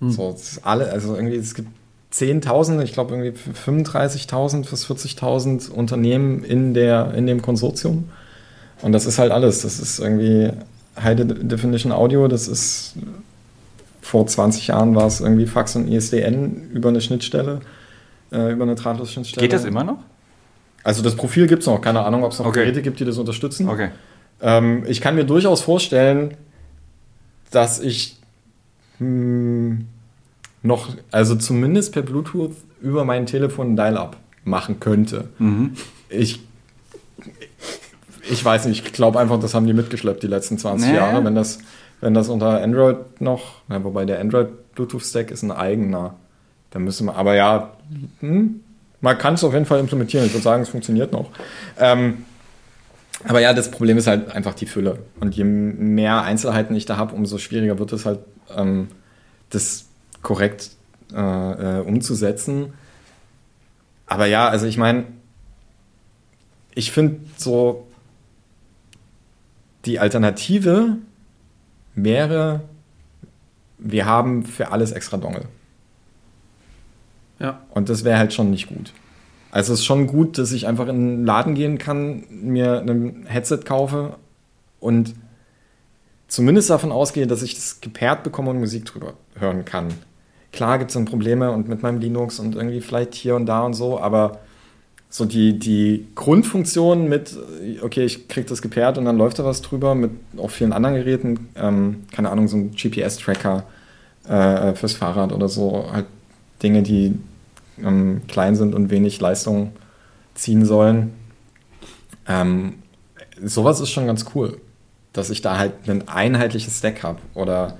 Hm. So, alle, also irgendwie, es gibt 10.000, ich glaube irgendwie 35.000 bis 40.000 Unternehmen in, der, in dem Konsortium. Und das ist halt alles. Das ist irgendwie High Definition Audio, das ist vor 20 Jahren war es irgendwie Fax und ISDN über eine Schnittstelle, äh, über eine Drahtlos-Schnittstelle. Geht das immer noch? Also das Profil gibt es noch, keine Ahnung, ob es noch okay. Geräte gibt, die das unterstützen. Okay. Ähm, ich kann mir durchaus vorstellen, dass ich hm, noch, also zumindest per Bluetooth über mein Telefon Dial-Up machen könnte. Mhm. Ich, ich weiß nicht, ich glaube einfach, das haben die mitgeschleppt die letzten 20 nee. Jahre. Wenn das, wenn das unter Android noch, ja, wobei der Android Bluetooth-Stack ist ein eigener. Da müssen wir, aber ja, hm, man kann es auf jeden Fall implementieren. Ich würde sagen, es funktioniert noch. Ähm, aber ja, das Problem ist halt einfach die Fülle. Und je mehr Einzelheiten ich da habe, umso schwieriger wird es halt, ähm, das korrekt äh, äh, umzusetzen. Aber ja, also ich meine, ich finde so, die Alternative wäre, wir haben für alles extra Dongle. Ja. Und das wäre halt schon nicht gut. Also es ist schon gut, dass ich einfach in einen Laden gehen kann, mir ein Headset kaufe und zumindest davon ausgehe, dass ich das gepaart bekomme und Musik drüber hören kann. Klar gibt es dann Probleme und mit meinem Linux und irgendwie vielleicht hier und da und so, aber so die, die Grundfunktion mit, okay, ich kriege das gepaart und dann läuft da was drüber mit auch vielen anderen Geräten, ähm, keine Ahnung, so ein GPS-Tracker äh, fürs Fahrrad oder so, halt Dinge, die ähm, klein sind und wenig Leistung ziehen sollen. Ähm, sowas ist schon ganz cool, dass ich da halt ein einheitliches Stack habe. Oder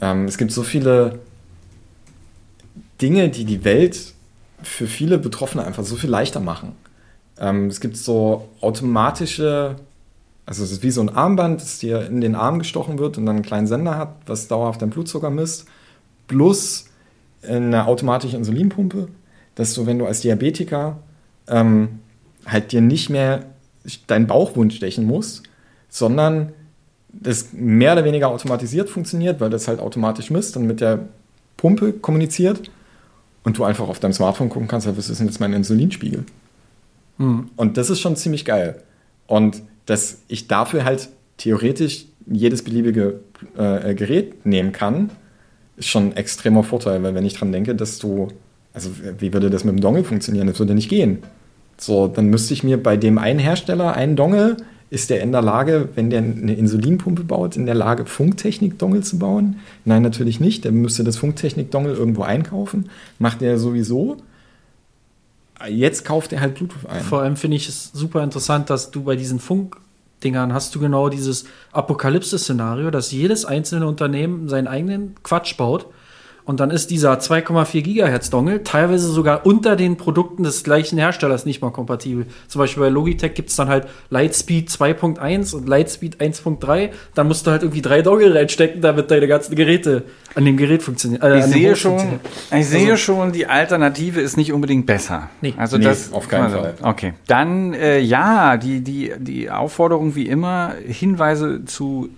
ähm, es gibt so viele Dinge, die die Welt für viele Betroffene einfach so viel leichter machen. Ähm, es gibt so automatische, also es ist wie so ein Armband, das dir in den Arm gestochen wird und dann einen kleinen Sender hat, was dauerhaft deinen Blutzucker misst, plus eine automatische Insulinpumpe, dass du, wenn du als Diabetiker ähm, halt dir nicht mehr deinen Bauchwunsch stechen musst, sondern das mehr oder weniger automatisiert funktioniert, weil das halt automatisch misst und mit der Pumpe kommuniziert und du einfach auf deinem Smartphone gucken kannst, was ist denn jetzt mein Insulinspiegel? Mhm. Und das ist schon ziemlich geil. Und dass ich dafür halt theoretisch jedes beliebige äh, Gerät nehmen kann, ist schon ein extremer Vorteil, weil wenn ich dran denke, dass du, also wie würde das mit dem Dongle funktionieren? Das würde nicht gehen. So, dann müsste ich mir bei dem einen Hersteller einen Dongle, ist der in der Lage, wenn der eine Insulinpumpe baut, in der Lage, Funktechnik-Dongle zu bauen? Nein, natürlich nicht. Der müsste das Funktechnik-Dongle irgendwo einkaufen. Macht er sowieso. Jetzt kauft er halt Bluetooth ein. Vor allem finde ich es super interessant, dass du bei diesen Funkdingern hast du genau dieses Apokalypse-Szenario, dass jedes einzelne Unternehmen seinen eigenen Quatsch baut und dann ist dieser 2,4 Gigahertz Dongle teilweise sogar unter den Produkten des gleichen Herstellers nicht mal kompatibel. Zum Beispiel bei Logitech gibt es dann halt Lightspeed 2.1 und Lightspeed 1.3. Dann musst du halt irgendwie drei Dongle reinstecken, damit deine ganzen Geräte an dem Gerät funktionieren. Äh, ich sehe schon, ich also, sehe schon, die Alternative ist nicht unbedingt besser. Nee, also nee, das auf keinen also, Fall. Okay, dann äh, ja, die die die Aufforderung wie immer Hinweise zu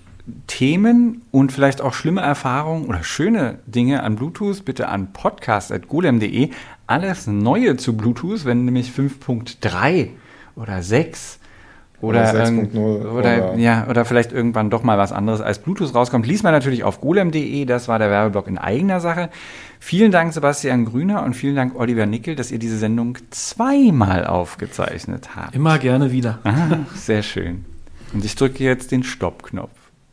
Themen und vielleicht auch schlimme Erfahrungen oder schöne Dinge an Bluetooth, bitte an podcast.golem.de. Alles Neue zu Bluetooth, wenn nämlich 5.3 oder 6 oder, oder 6.0 oder, oder, ja, oder vielleicht irgendwann doch mal was anderes als Bluetooth rauskommt, liest man natürlich auf golem.de. Das war der Werbeblock in eigener Sache. Vielen Dank, Sebastian Grüner, und vielen Dank, Oliver Nickel, dass ihr diese Sendung zweimal aufgezeichnet habt. Immer gerne wieder. Ah, sehr schön. Und ich drücke jetzt den Stoppknopf.